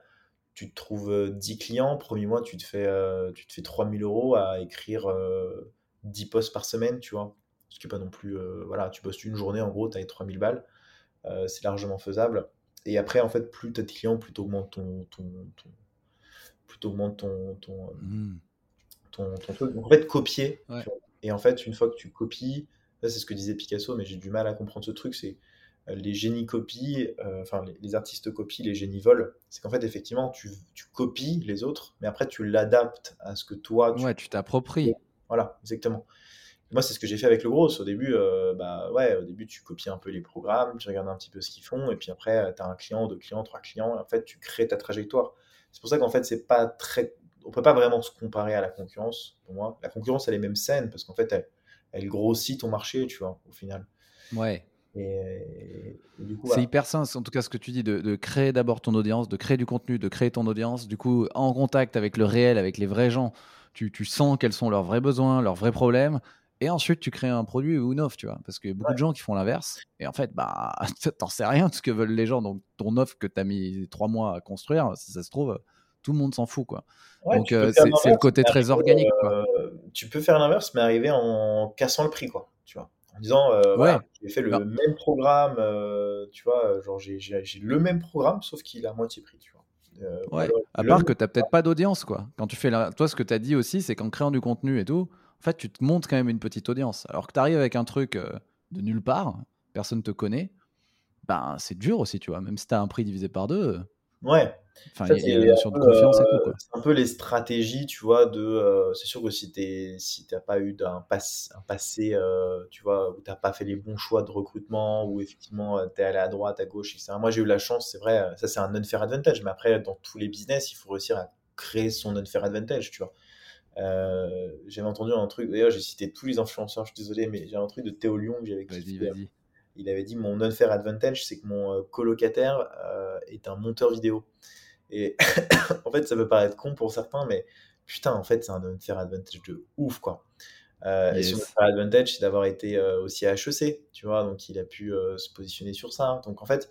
tu te trouves 10 clients, premier mois, tu te fais, tu te fais 3000 euros à écrire 10 posts par semaine, tu vois. Ce qui n'est pas non plus, voilà, tu postes une journée, en gros, tu as les 3000 balles. c'est largement faisable. Et après, en fait, plus tu as de clients, plus tu augmentes ton, ton, ton, plus ton, ton, mmh. ton, ton, truc. Donc, en fait, copier. Et en fait, une fois que tu copies, c'est ce que disait Picasso, mais j'ai du mal à comprendre ce truc, c'est euh, les génies copient, euh, enfin les, artistes copient, les génies volent. C'est qu'en fait, effectivement, tu, tu, copies les autres, mais après, tu l'adaptes à ce que toi... Tu... Ouais, tu t'appropries. Voilà, exactement. Moi, c'est ce que j'ai fait avec le gros. Au début, euh, bah ouais, au début, tu copies un peu les programmes, tu regardes un petit peu ce qu'ils font, et puis après, tu as un client, deux clients, trois clients, et en fait, tu crées ta trajectoire. C'est pour ça qu'en fait, c'est pas très. On peut pas vraiment se comparer à la concurrence, pour moi. La concurrence, elle est même saine, parce qu'en fait, elle, elle, grossit ton marché, tu vois, au final. Ouais. c'est hyper sain, en tout cas, ce que tu dis, de, de créer d'abord ton audience, de créer du contenu, de créer ton audience, du coup, en contact avec le réel, avec les vrais gens. Tu, tu sens quels sont leurs vrais besoins, leurs vrais problèmes, et ensuite tu crées un produit ou une offre, tu vois. Parce qu'il y a beaucoup de gens qui font l'inverse. Et en fait, bah, t'en sais rien de ce que veulent les gens. Donc ton offre que tu as mis trois mois à construire, si ça se trouve, tout le monde s'en fout, quoi. Donc euh, c'est le côté très organique. Euh, tu peux faire l'inverse, mais arriver en cassant le prix, quoi. Tu vois. En disant, euh, j'ai fait le bah même programme, tu vois, genre j'ai le même programme, sauf qu'il a moitié prix, tu vois. ouais, à part que tu n'as peut-être pas d'audience, quoi. Quand tu fais la... Toi, ce que tu as dit aussi, c'est qu'en créant du contenu et tout, en fait, tu te montes quand même une petite audience. Alors que tu arrives avec un truc de nulle part, personne ne te connaît, ben, c'est dur aussi, tu vois. Même si tu as un prix divisé par deux. Ouais. Enfin, il y a une notion de confiance et tout. Euh, c'est un peu les stratégies, tu vois, de. Euh, c'est sûr que si tu si n'as pas eu un, un passé, tu vois, où tu n'as pas fait les bons choix de recrutement, où effectivement tu es allé à droite, à gauche, etc. Moi, j'ai eu la chance, c'est vrai, ça c'est un unfair advantage, mais après, dans tous les business, il faut réussir à créer son unfair advantage, tu vois. Euh, j'avais entendu un truc, d'ailleurs j'ai cité tous les influenceurs, je suis désolé, mais j'ai un truc de Théo Lyon que j'avais. Il avait dit mon unfair advantage, c'est que mon euh, colocataire euh, est un monteur vidéo. Et en fait, ça peut paraître con pour certains, mais putain, en fait, c'est un unfair advantage de ouf, quoi. Et son unfair advantage, c'est d'avoir été aussi à HEC, tu vois, donc il a pu se positionner sur ça. Donc en fait,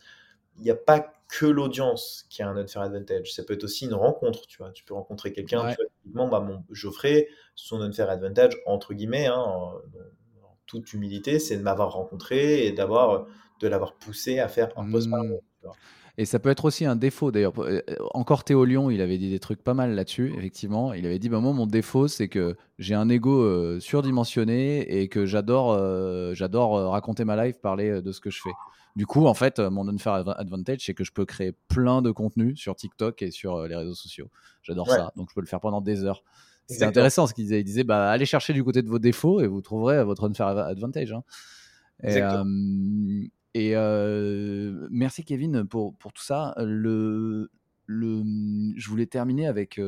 il n'y a pas que l'audience qui a un unfair advantage. Ça peut être aussi une rencontre, tu vois. Tu peux rencontrer quelqu'un, ouais. bah, mon Geoffrey, son unfair advantage, entre guillemets, hein, en, toute humilité, c'est de m'avoir rencontré et d'avoir, de l'avoir poussé à faire un post mmh. Et ça peut être aussi un défaut d'ailleurs. Euh, encore Théo Lyon, il avait dit des trucs pas mal là-dessus, effectivement. Il avait dit bah, Moi, mon défaut, c'est que j'ai un ego euh, surdimensionné et que j'adore euh, j'adore raconter ma life, parler de ce que je fais. Du coup, en fait, mon unfair advantage, c'est que je peux créer plein de contenu sur TikTok et sur les réseaux sociaux. J'adore ça. Donc, je peux le faire pendant des heures. C'est intéressant ce qu'il disait. Il disait bah, Allez chercher du côté de vos défauts et vous trouverez votre unfair advantage. Hein. Et, et merci Kevin pour, pour tout ça. Le, le, je voulais terminer avec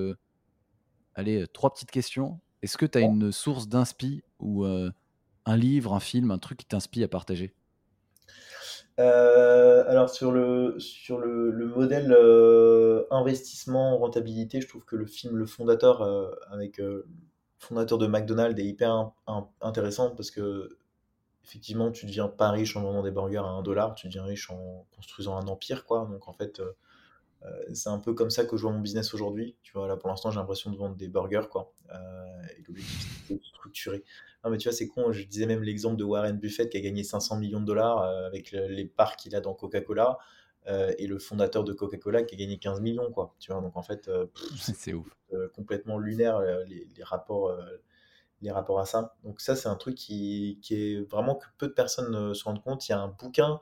allez, trois petites questions. Est-ce que tu as une source d'inspi ou un livre, un film, un truc qui t'inspire à partager? Alors sur le, sur le, le modèle investissement rentabilité, je trouve que le film Le Fondateur avec le fondateur de McDonald's est hyper intéressant parce que effectivement, tu deviens pas riche en vendant des burgers à un dollar, tu deviens riche en construisant un empire, quoi. Donc, en fait, euh, c'est un peu comme ça que je vois mon business aujourd'hui. Tu vois, là pour l'instant, j'ai l'impression de vendre des burgers, quoi. et l'objectif, c'est de structurer. Non, mais tu vois, c'est con. Je disais même l'exemple de Warren Buffett qui a gagné 500 millions de dollars avec les parts qu'il a dans Coca-Cola. et le fondateur de Coca-Cola qui a gagné 15 millions, quoi. Tu vois, donc en fait, c'est ouf. complètement lunaire les, les rapports les rapports à ça. Donc ça, c'est un truc qui, qui, est vraiment que peu de personnes euh, se rendent compte. Il y a un bouquin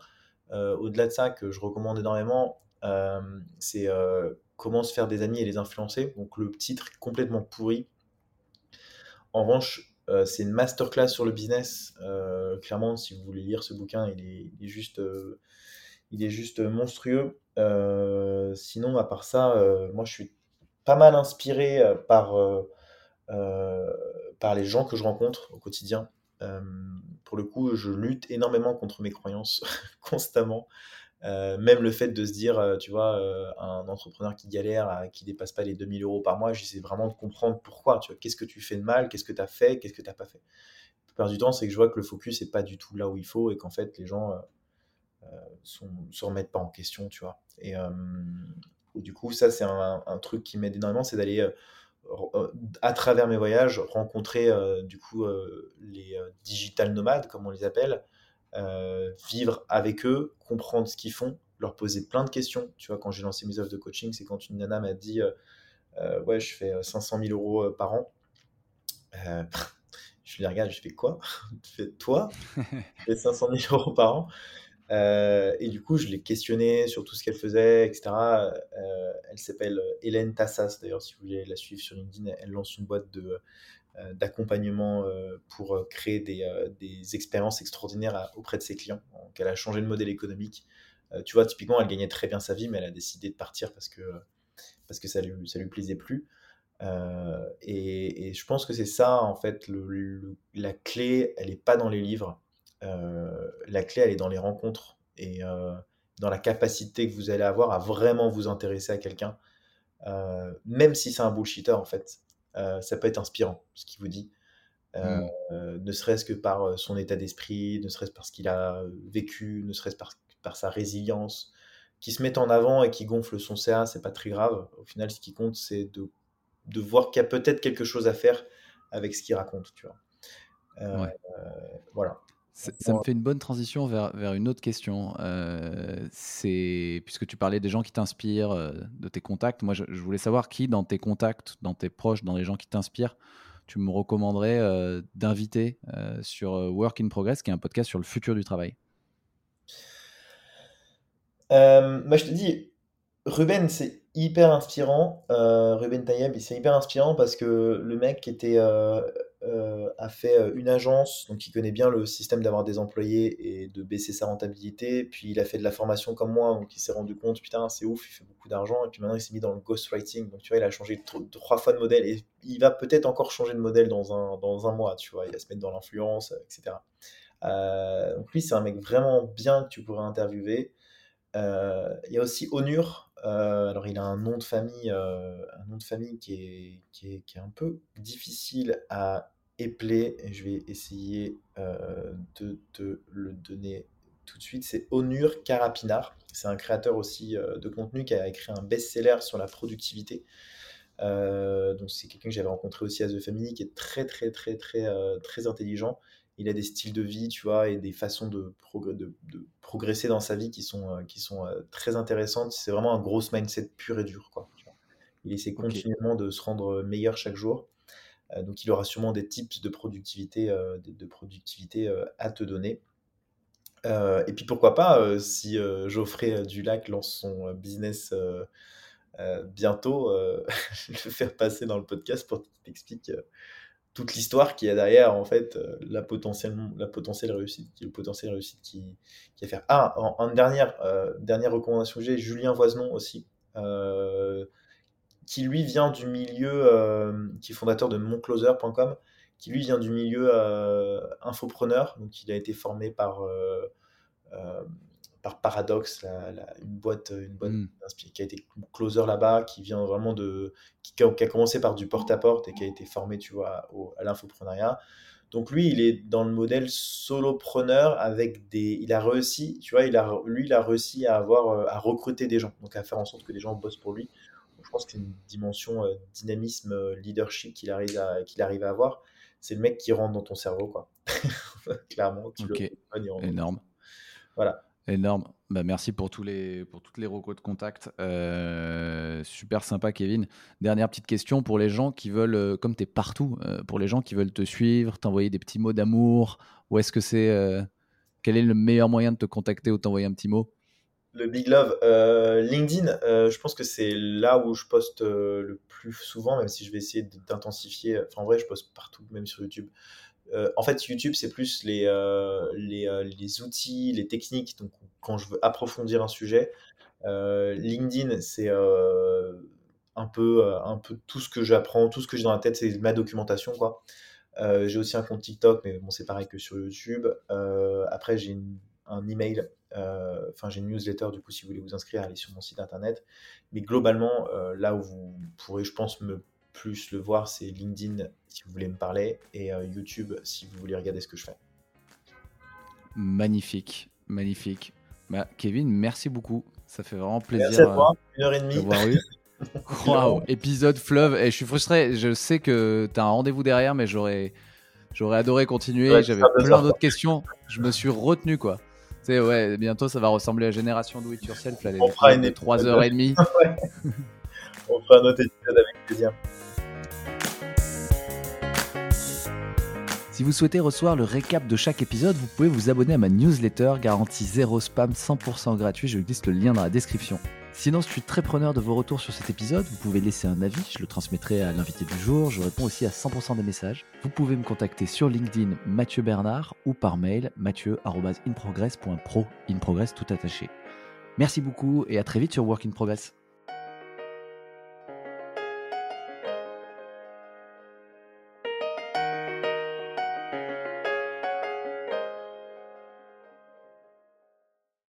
euh, au-delà de ça que je recommande énormément. Euh, c'est Comment se faire des amis et les influencer. Donc le titre est complètement pourri. En revanche, c'est une masterclass sur le business. clairement, si vous voulez lire ce bouquin, il est, juste, il est juste monstrueux. sinon, à part ça, moi, je suis pas mal inspiré par par les gens que je rencontre au quotidien. Euh, pour le coup, je lutte énormément contre mes croyances constamment. Euh, même le fait de se dire, tu vois, un entrepreneur qui galère, qui dépasse pas les 2000 euros par mois, j'essaie vraiment de comprendre pourquoi. Tu vois, qu'est-ce que tu fais de mal, qu'est-ce que tu as fait, qu'est-ce que tu n'as pas fait? La plupart du temps, c'est que je vois que le focus n'est pas du tout là où il faut et qu'en fait, les gens ne se remettent pas en question, tu vois. Et, du coup, ça, c'est un, un, truc qui m'aide énormément, c'est d'aller euh, à travers mes voyages, rencontrer euh, du coup euh, les digital nomades, comme on les appelle, vivre avec eux, comprendre ce qu'ils font, leur poser plein de questions. Tu vois, quand j'ai lancé mes offres de coaching, c'est quand une nana m'a dit Ouais, je fais 500 000 euros par an. je lui regarde, je fais quoi? Tu fais toi? Tu fais 500 000 euros par an? Euh, et du coup, je l'ai questionnée sur tout ce qu'elle faisait, etc. Euh, elle s'appelle Hélène Tassas, d'ailleurs, si vous voulez la suivre sur LinkedIn. Elle lance une boîte de, euh, d'accompagnement pour créer des, des, expériences extraordinaires auprès de ses clients. Donc, elle a changé de modèle économique. tu vois, typiquement, elle gagnait très bien sa vie, mais elle a décidé de partir parce que, parce que ça lui, ça lui plaisait plus. Et, et, je pense que c'est ça, en fait, le, la clé, elle n'est pas dans les livres la clé, elle est dans les rencontres et euh, dans la capacité que vous allez avoir à vraiment vous intéresser à quelqu'un, euh, même si c'est un bullshitter en fait. ça peut être inspirant ce qu'il vous dit. Mmh. ne serait-ce que par son état d'esprit, ne serait-ce parce qu'il a vécu, ne serait-ce par, par, sa résilience, qui se met en avant et qui gonfle son CA, c'est pas très grave. Au final, ce qui compte, c'est de, de, voir qu'il y a peut-être quelque chose à faire avec ce qu'il raconte, tu vois. voilà. Ça, me fait une bonne transition vers, vers une autre question. Euh, c'est puisque tu parlais des gens qui t'inspirent, euh, de tes contacts. Moi, je, voulais savoir qui, dans tes contacts, dans tes proches, dans les gens qui t'inspirent, tu me recommanderais euh, d'inviter sur Work in Progress, qui est un podcast sur le futur du travail. moi, je te dis, Ruben, c'est hyper inspirant. Ruben Tayeb, c'est hyper inspirant parce que le mec qui était euh, a fait euh, une agence, donc il connaît bien le système d'avoir des employés et de baisser sa rentabilité. Puis il a fait de la formation comme moi, donc il s'est rendu compte, putain, c'est ouf, il fait beaucoup d'argent. Et puis maintenant, il s'est mis dans le ghostwriting. Donc tu vois, il a changé trois fois de modèle et il va peut-être encore changer de modèle dans un, dans un mois, tu vois. Il va se mettre dans l'influence, etc. Euh, donc lui, c'est un mec vraiment bien que tu pourrais interviewer. il y a aussi Onur. Alors il a un nom de famille, famille qui est, un peu difficile à épeler. Et je vais essayer de te le donner tout de suite. C'est Onur Karapinar. C'est un créateur aussi de contenu qui a écrit un best-seller sur la productivité. donc c'est quelqu'un que j'avais rencontré aussi à The Family qui est très très très très très intelligent il a des styles de vie, tu vois, et des façons de, de, progresser dans sa vie qui sont, euh, qui sont euh, très intéressantes. C'est vraiment un gros mindset pur et dur, quoi. Il essaie continuellement de se rendre meilleur chaque jour. Euh, donc, il aura sûrement des tips de productivité, de, productivité à te donner. et puis, pourquoi pas, si Geoffrey Dulac lance son business bientôt, le faire passer dans le podcast pour qu'il t'explique toute l'histoire qui a derrière en fait euh, la potentielle la potentielle réussite le potentiel réussite qui, qui a faire. Ah en, dernière euh, dernière recommandation j'ai Julien Voisenon aussi euh, qui lui vient du milieu qui est fondateur de moncloser.com qui lui vient du milieu infopreneur. Donc il a été formé par par Paradox, une boîte, une boîte hmm. qui a été closer là-bas, qui vient vraiment de, qui, a commencé par du porte-à-porte et qui a été formé, tu vois, à l'infoprenariat. Donc lui, il est dans le modèle solopreneur avec des. Il a réussi, tu vois, il a, lui, il a réussi à avoir, euh, à recruter des gens, donc à faire en sorte que les gens bossent pour lui. je pense que c'est une dimension euh, dynamisme, euh, leadership qu'il arrive à, qu'il arrive à avoir. C'est le mec qui rentre dans ton cerveau, quoi. Clairement. Tu. Énorme. Voilà. Énorme. Bah, merci pour, tous les, pour toutes les recos de contact. Euh, super sympa, Kevin. Dernière petite question pour les gens qui veulent, euh, comme tu es partout, euh, pour les gens qui veulent te suivre, t'envoyer des petits mots d'amour, où est-ce que c'est. quel est le meilleur moyen de te contacter ou t'envoyer un petit mot? Le Big Love. LinkedIn, je pense que c'est là où je poste le plus souvent, même si je vais essayer d'intensifier. En vrai, je poste partout, même sur YouTube. Euh, en fait, YouTube, c'est plus les, euh, euh, les, outils, les techniques. Donc, quand je veux approfondir un sujet, LinkedIn, c'est un, peu, tout ce que j'apprends, tout ce que j'ai dans la tête, c'est ma documentation. j'ai aussi un compte TikTok, mais bon, c'est pareil que sur YouTube. après, j'ai un email, enfin, j'ai une newsletter, du coup, si vous voulez vous inscrire, allez sur mon site internet. Mais globalement, là où vous pourrez, je pense, me plus le voir, c'est LinkedIn si vous voulez me parler et euh, YouTube si vous voulez regarder ce que je fais. Magnifique, magnifique. Bah, Kevin, merci beaucoup. Ça fait vraiment plaisir. Merci à toi, euh, une heure et demie. Waouh, épisode fleuve. Et je suis frustré. Je sais que tu as un rendez-vous derrière, mais j'aurais, j'aurais adoré continuer. J'avais plein d'autres questions. Je me suis retenu, quoi. Tu ouais, bientôt ça va ressembler à Génération Do It Yourself. Là, On fera une de 3h30. On fera un autre épisode avec plaisir. Si vous souhaitez recevoir le récap de chaque épisode, vous pouvez vous abonner à ma newsletter garantie 0 spam 100% gratuit, je glisse le lien dans la description. Sinon, je suis très preneur de vos retours sur cet épisode. Vous pouvez laisser un avis, je le transmettrai à l'invité du jour. Je réponds aussi à 100% des messages. Vous pouvez me contacter sur LinkedIn Mathieu Bernard ou par mail mathieu.inprogress.pro, in progress tout attaché. Merci beaucoup et à très vite sur Work in Progress.